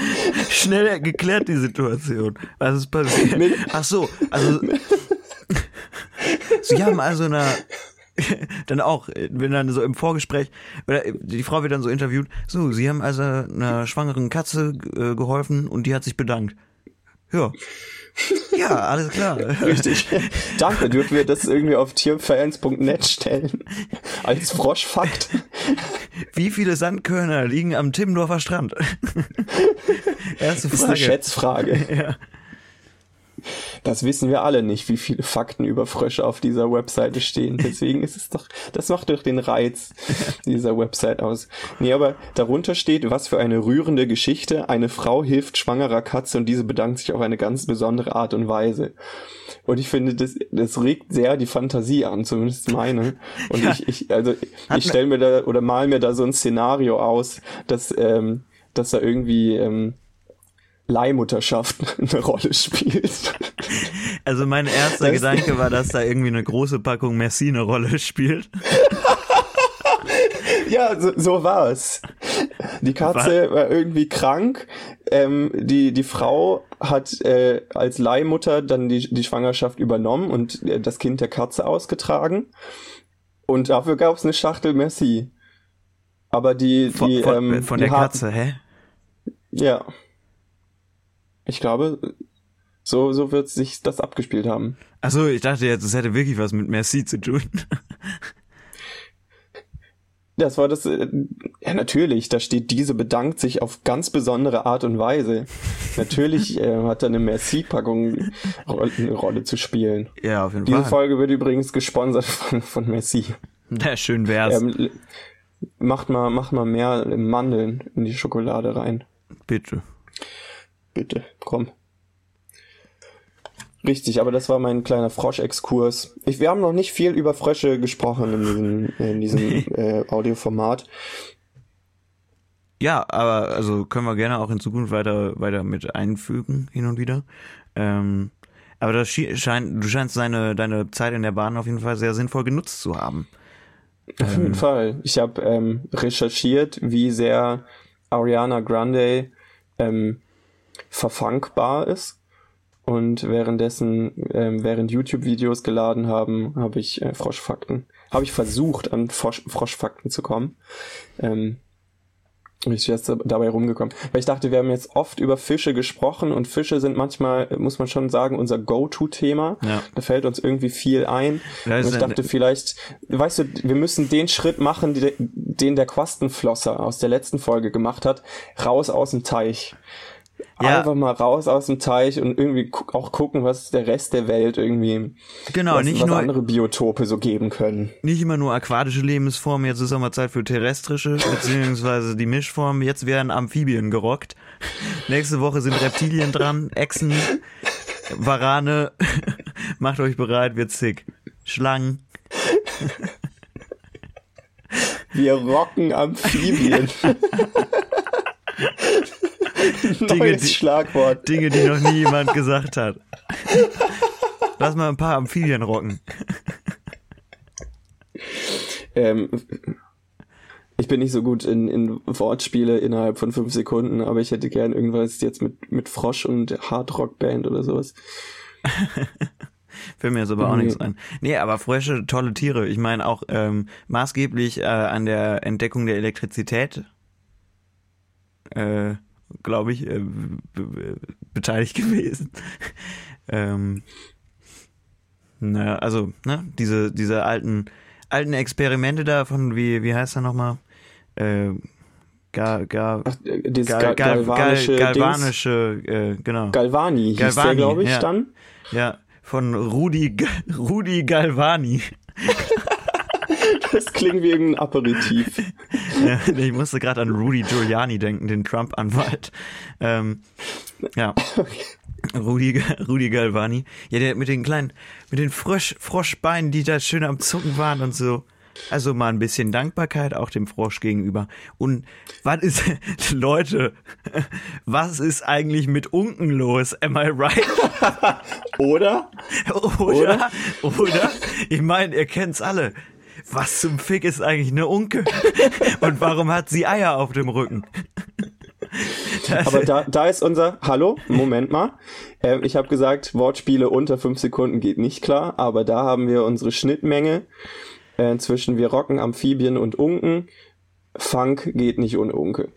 schnell geklärt die Situation. Was ist passiert? Ach so, also Sie haben also eine dann auch, wenn dann so im Vorgespräch, oder die Frau wird dann so interviewt, so, Sie haben also einer schwangeren Katze äh, geholfen und die hat sich bedankt. Ja. Ja, alles klar. Richtig. Danke, dürfen wir das irgendwie auf tierfans.net stellen? Als Froschfakt. Wie viele Sandkörner liegen am Timmendorfer Strand? Erste Das ist eine Frage. Schätzfrage. Ja. Das wissen wir alle nicht, wie viele Fakten über Frösche auf dieser Webseite stehen. Deswegen ist es doch, das macht doch den Reiz dieser Website aus. Nee, aber darunter steht, was für eine rührende Geschichte. Eine Frau hilft schwangerer Katze und diese bedankt sich auf eine ganz besondere Art und Weise. Und ich finde, das, das regt sehr die Fantasie an, zumindest meine. Und Ja. ich, ich, also, ich stelle mir da oder mal mir da so ein Szenario aus, dass, ähm, dass da irgendwie, ähm, Leihmutterschaft eine Rolle spielt. Also mein erster Das- Gedanke war, dass da irgendwie eine große Packung Merci eine Rolle spielt. Ja, so, so war's. Die Katze war irgendwie krank. Ähm, die, die Frau hat äh, als Leihmutter dann die, die Schwangerschaft übernommen und äh, das Kind der Katze ausgetragen. Und dafür gab's eine Schachtel Merci. Aber die, Von, die, von, ähm, von die der Katze, hä? Ja. Ich glaube, so, so wird sich das abgespielt haben. Achso, ich dachte jetzt, es hätte wirklich was mit Merci zu tun. Das war das, äh, ja natürlich, da steht, diese bedankt sich auf ganz besondere Art und Weise. Natürlich äh, hat da eine Merci-Packung eine Rolle zu spielen. Ja, auf jeden Diese Fall. Folge wird übrigens gesponsert von, von Merci. Na, schön wär's. Ähm, macht mal, macht mal mehr Mandeln in die Schokolade rein. Bitte. Bitte, komm. Richtig, aber das war mein kleiner Frosch-Exkurs. Wir haben noch nicht viel über Frösche gesprochen in diesem, in diesem äh, Audioformat. Ja, aber also können wir gerne auch in Zukunft weiter weiter mit einfügen hin und wieder. Ähm, aber das scheint, du scheinst deine deine Zeit in der Bahn auf jeden Fall sehr sinnvoll genutzt zu haben. Auf jeden Fall. Ich habe ähm, recherchiert, wie sehr Ariana Grande ähm, verfankbar ist. Und währenddessen, ähm, während YouTube-Videos geladen haben, habe ich äh, Froschfakten, habe ich versucht, an Frosch, Froschfakten zu kommen. Ähm, und ich bin jetzt dabei rumgekommen. Weil ich dachte, wir haben jetzt oft über Fische gesprochen und Fische sind manchmal, muss man schon sagen, unser Go-To-Thema. Ja. Da fällt uns irgendwie viel ein. Und ich dachte vielleicht, weißt du, wir müssen den Schritt machen, den der Quastenflosser aus der letzten Folge gemacht hat, raus aus dem Teich. Ja. Einfach mal raus aus dem Teich und irgendwie gu auch gucken, was der Rest der Welt irgendwie, Genau, was, nicht was nur andere Biotope so geben können. nicht immer nur aquatische Lebensformen, jetzt ist auch mal Zeit für terrestrische, beziehungsweise die Mischformen. Jetzt werden Amphibien gerockt. Nächste Woche sind Reptilien dran, Echsen, Warane. Macht euch bereit, wird sick. Schlangen. Wir rocken Amphibien. Dinge, Neues die, Schlagwort. Dinge, die noch nie jemand gesagt hat. Lass mal ein paar Amphibien rocken. Ähm, ich bin nicht so gut in, in Wortspiele innerhalb von fünf Sekunden, aber ich hätte gern irgendwas jetzt mit, mit Frosch und Hardrock-Band oder sowas. Fällt mir jetzt aber auch Nee. nichts ein. Nee, aber Frösche, tolle Tiere. Ich meine auch ähm, maßgeblich äh, an der Entdeckung der Elektrizität, äh, glaube ich, äh, be- be- beteiligt gewesen. ähm, naja, also, ne, diese, diese alten, alten Experimente da von, wie, wie heißt er nochmal? Äh, Ga, ga, Ach, äh, galvanische, äh, genau. Galvani hieß Galvani, der, glaube ich, ja. dann. Ja, von Rudi, Rudi Galvani. Das klingt wie irgendein Aperitif. Ich musste gerade an Rudy Giuliani denken, den Trump-Anwalt. Ähm, ja. Rudi, Rudi Galvani. Ja, der mit den kleinen, mit den Frosch, Froschbeinen, die da schön am Zucken waren und so. Also mal ein bisschen Dankbarkeit auch dem Frosch gegenüber. Und was ist, Leute, was ist eigentlich mit Unken los? Am I right? Oder? Oder? Oder? Ich meine, ihr kennt's alle. Was zum Fick ist eigentlich eine Unke? Und warum hat sie Eier auf dem Rücken? Das- Aber da, da ist unser, hallo, Moment mal. Ähm, ich habe gesagt, Wortspiele unter fünf Sekunden geht nicht klar, aber da haben wir unsere Schnittmenge äh, zwischen wir rocken Amphibien und Unken. Funk geht nicht ohne Unke.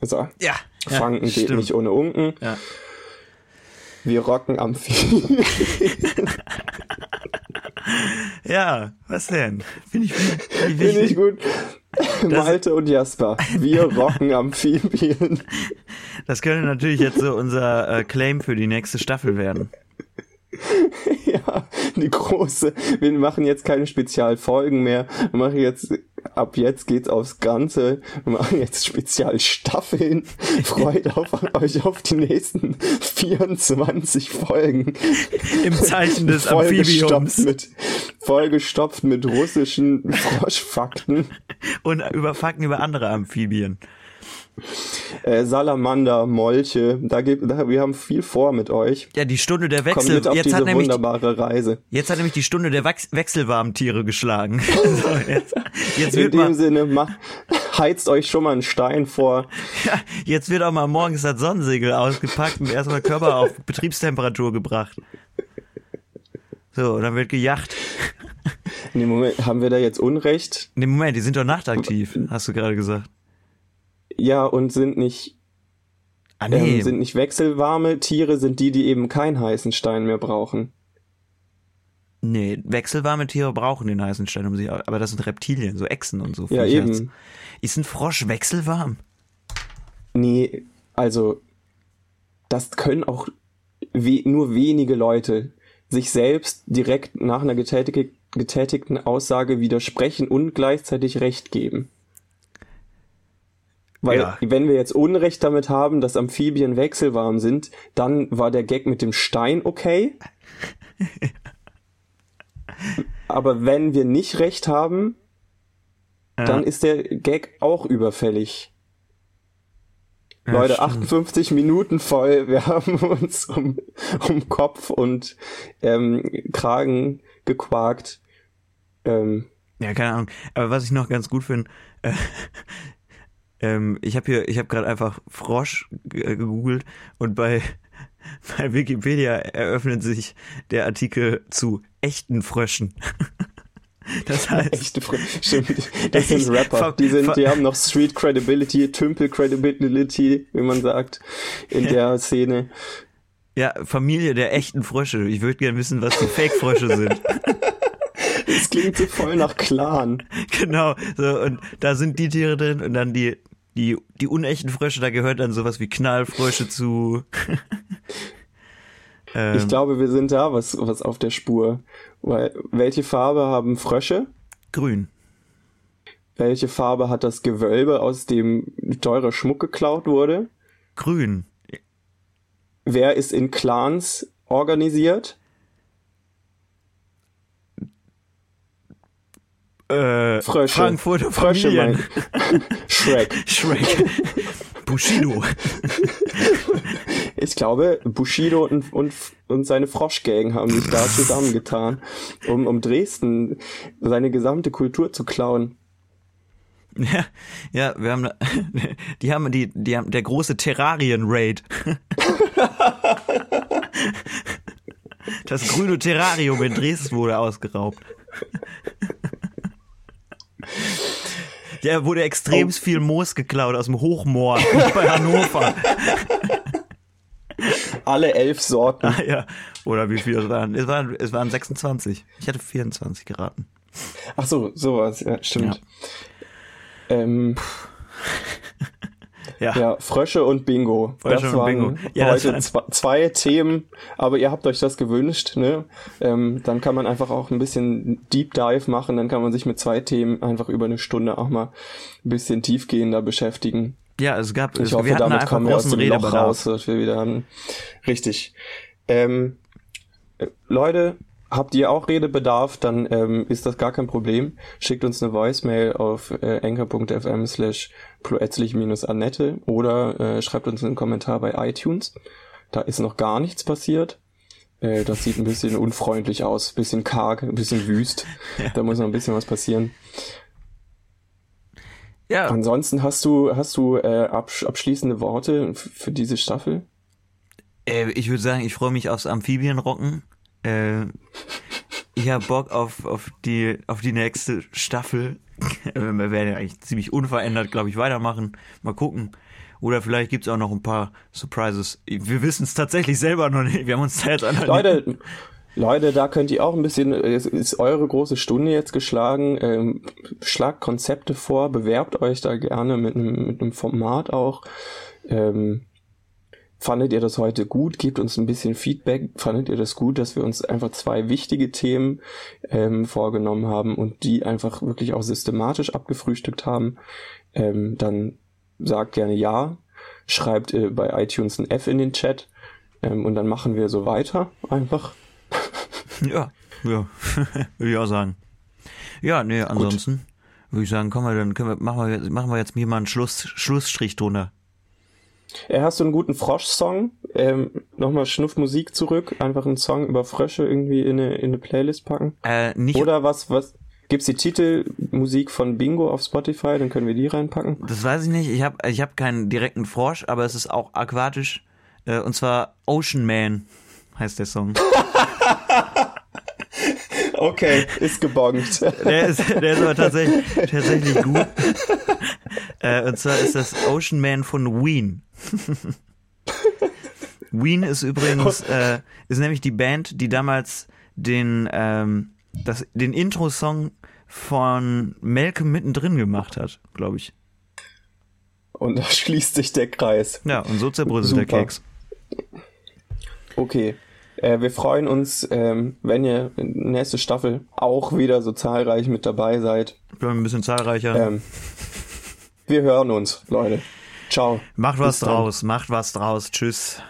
So, ja, ja, Funken geht stimmt. nicht ohne Unken. Ja. Wir rocken Amphibien. ja, was denn? Finde ich, find ich, find ich gut. Malte und Jasper. Wir rocken Amphibien. Das könnte natürlich jetzt so unser äh, Claim für die nächste Staffel werden. Ja, die große. Wir machen jetzt keine Spezialfolgen mehr. Wir machen jetzt, ab jetzt geht's aufs Ganze. Wir machen jetzt Spezialstaffeln. Freut auf, euch auf die nächsten 24 Folgen. Im Zeichen des Vollgestopft Amphibiums. mit, vollgestopft mit russischen Froschfakten. Und über Fakten über andere Amphibien. Äh, Salamander, Molche. Da gibt, da, wir haben viel vor mit euch. Ja, die Stunde der Kommt Wechsel. mit auf Jetzt diese hat, nämlich, wunderbare Reise. jetzt hat nämlich die Stunde der Wachs Wechselwarmtiere geschlagen. so, jetzt, jetzt, In dem Sinne, macht, heizt euch schon mal einen Stein vor. ja, jetzt wird auch mal morgens das Sonnensegel ausgepackt und erstmal Körper auf Betriebstemperatur gebracht. So, und dann wird gejacht. In dem Moment haben wir da jetzt Unrecht. Nee, Moment, die sind doch nachtaktiv, hast du gerade gesagt. Ja, und sind nicht, Ah, nee. ähm, sind nicht wechselwarme Tiere, sind die, die eben keinen heißen Stein mehr brauchen. nee, wechselwarme Tiere brauchen den heißen Stein um sich, aber das sind Reptilien, so Echsen und so. Ja, eben. Ist ein Frosch wechselwarm? Nee, also, das können auch we nur wenige Leute sich selbst direkt nach einer getätig getätigten Aussage widersprechen und gleichzeitig Recht geben. Weil, Ja. wenn wir jetzt Unrecht damit haben, dass Amphibien wechselwarm sind, dann war der Gag mit dem Stein okay. Aber wenn wir nicht Recht haben, Ja. dann ist der Gag auch überfällig. Ja, Leute, stimmt. 58 Minuten voll. Wir haben uns um, um Kopf und ähm, Kragen gequakt. Ähm, Ja, keine Ahnung. Aber was ich noch ganz gut finde, äh, ähm, ich habe hier, ich habe gerade einfach Frosch äh, gegoogelt und bei bei Wikipedia eröffnet sich der Artikel zu echten Fröschen. Das heißt, echte Fre Stimmt, das sind? Rapper. Die, sind, die haben noch Street Credibility, Tümpel Credibility, wie man sagt, in der Szene. ja, Familie der echten Frösche. Ich würde gerne wissen, was die Fake-Frösche sind. Das klingt so voll nach Clan. genau. So, und da sind die Tiere drin und dann die, die, die unechten Frösche, da gehört dann sowas wie Knallfrösche zu. ähm, Ich glaube, wir sind da was, was auf der Spur. Weil, welche Farbe haben Frösche? grün. Welche Farbe hat das Gewölbe, aus dem teurer Schmuck geklaut wurde? Grün. Wer ist in Clans organisiert? Äh, Frösche. Frankfurter Frösche Familien. mein. Shrek. Shrek. Bushido. Ich glaube, Bushido und, und, und seine Froschgang haben sich da zusammengetan, um, um Dresden seine gesamte Kultur zu klauen. Ja, ja, wir haben, die haben die, die haben der große Terrarien-Raid. Das grüne Terrarium in Dresden wurde ausgeraubt. Ja, wurde extrem Oh. viel Moos geklaut aus dem Hochmoor bei Hannover. Alle elf Sorten. Ah, ja. Oder wie viel es waren. Es waren, es waren 26. Ich hatte 24 geraten. Ach so, sowas, ja, stimmt. Ähm, Ja. ja, Frösche und Bingo. Frösche das und waren Bingo. Ja, heute zwei, zwei Themen, aber ihr habt euch das gewünscht, ne? Ähm, dann kann man einfach auch ein bisschen Deep Dive machen, dann kann man sich mit zwei Themen einfach über eine Stunde auch mal ein bisschen tiefgehender beschäftigen. Ja, es gab, Ich es, hoffe, wir hatten damit kommen wir aus dem Loch Redebedarf. raus, dass wir wieder haben. Richtig. Ähm, äh, Leute, habt ihr auch Redebedarf, dann ähm, ist das gar kein Problem. Schickt uns eine Voicemail auf äh, anchor.fm slash ploetzlich-annette oder äh, schreibt uns einen Kommentar bei iTunes. Da ist noch gar nichts passiert. Äh, das sieht ein bisschen unfreundlich aus, bisschen karg, ein bisschen wüst. Da muss noch ein bisschen was passieren. Ja, Ansonsten hast du, hast du äh, absch abschließende Worte für diese Staffel? äh, ich würde sagen, ich freue mich aufs Amphibienrocken. Äh, ich habe Bock auf, auf, die, auf die nächste Staffel. Wir werden ja eigentlich ziemlich unverändert, glaube ich, weitermachen. Mal gucken. Oder vielleicht gibt's auch noch ein paar Surprises. Wir wissen es tatsächlich selber noch nicht. Wir haben uns da jetzt an Leute, Leute, da könnt ihr auch ein bisschen, es ist eure große Stunde jetzt geschlagen. Ähm, schlagt Konzepte vor, bewerbt euch da gerne mit einem, mit einem Format auch. Ähm, fandet ihr das heute gut? Gebt uns ein bisschen Feedback. Fandet ihr das gut, dass wir uns einfach zwei wichtige Themen ähm, vorgenommen haben und die einfach wirklich auch systematisch abgefrühstückt haben? Ähm, dann sagt gerne ja. Schreibt äh, bei iTunes ein F in den Chat. Ähm, und dann machen wir so weiter einfach. Ja, ja, würde ich auch sagen. Ja, nee, ansonsten würde ich sagen, komm mal, dann können wir, machen wir jetzt, machen wir jetzt hier mal einen Schluss, Schlussstrich drunter. Äh, hast du einen guten Frosch-Song? Ähm, Nochmal Schnuffmusik zurück. Einfach einen Song über Frösche irgendwie in eine, in eine Playlist packen. Äh, nicht, Oder was, was? Gibt's die Titelmusik von Bingo auf Spotify? Dann können wir die reinpacken. das weiß ich nicht, ich habe ich hab keinen direkten Frosch, aber es ist auch aquatisch, äh, und zwar Ocean Man heißt der Song. Okay, ist gebongt. Der ist, der ist aber tatsächlich, tatsächlich gut. Äh, und zwar ist das Ocean Man von Ween. Ween ist übrigens, äh, ist nämlich die Band, die damals den, ähm, das, den Intro-Song von Malcolm mittendrin gemacht hat, glaube ich. Und da schließt sich der Kreis. Ja, und so zerbröselt der. Keks. Okay. Äh, wir freuen uns, ähm, wenn ihr nächste Staffel auch wieder so zahlreich mit dabei seid. Bleiben ein bisschen zahlreicher. Ähm, wir hören uns, Leute. Ciao. macht was bis dann. draus, macht was draus. Tschüss.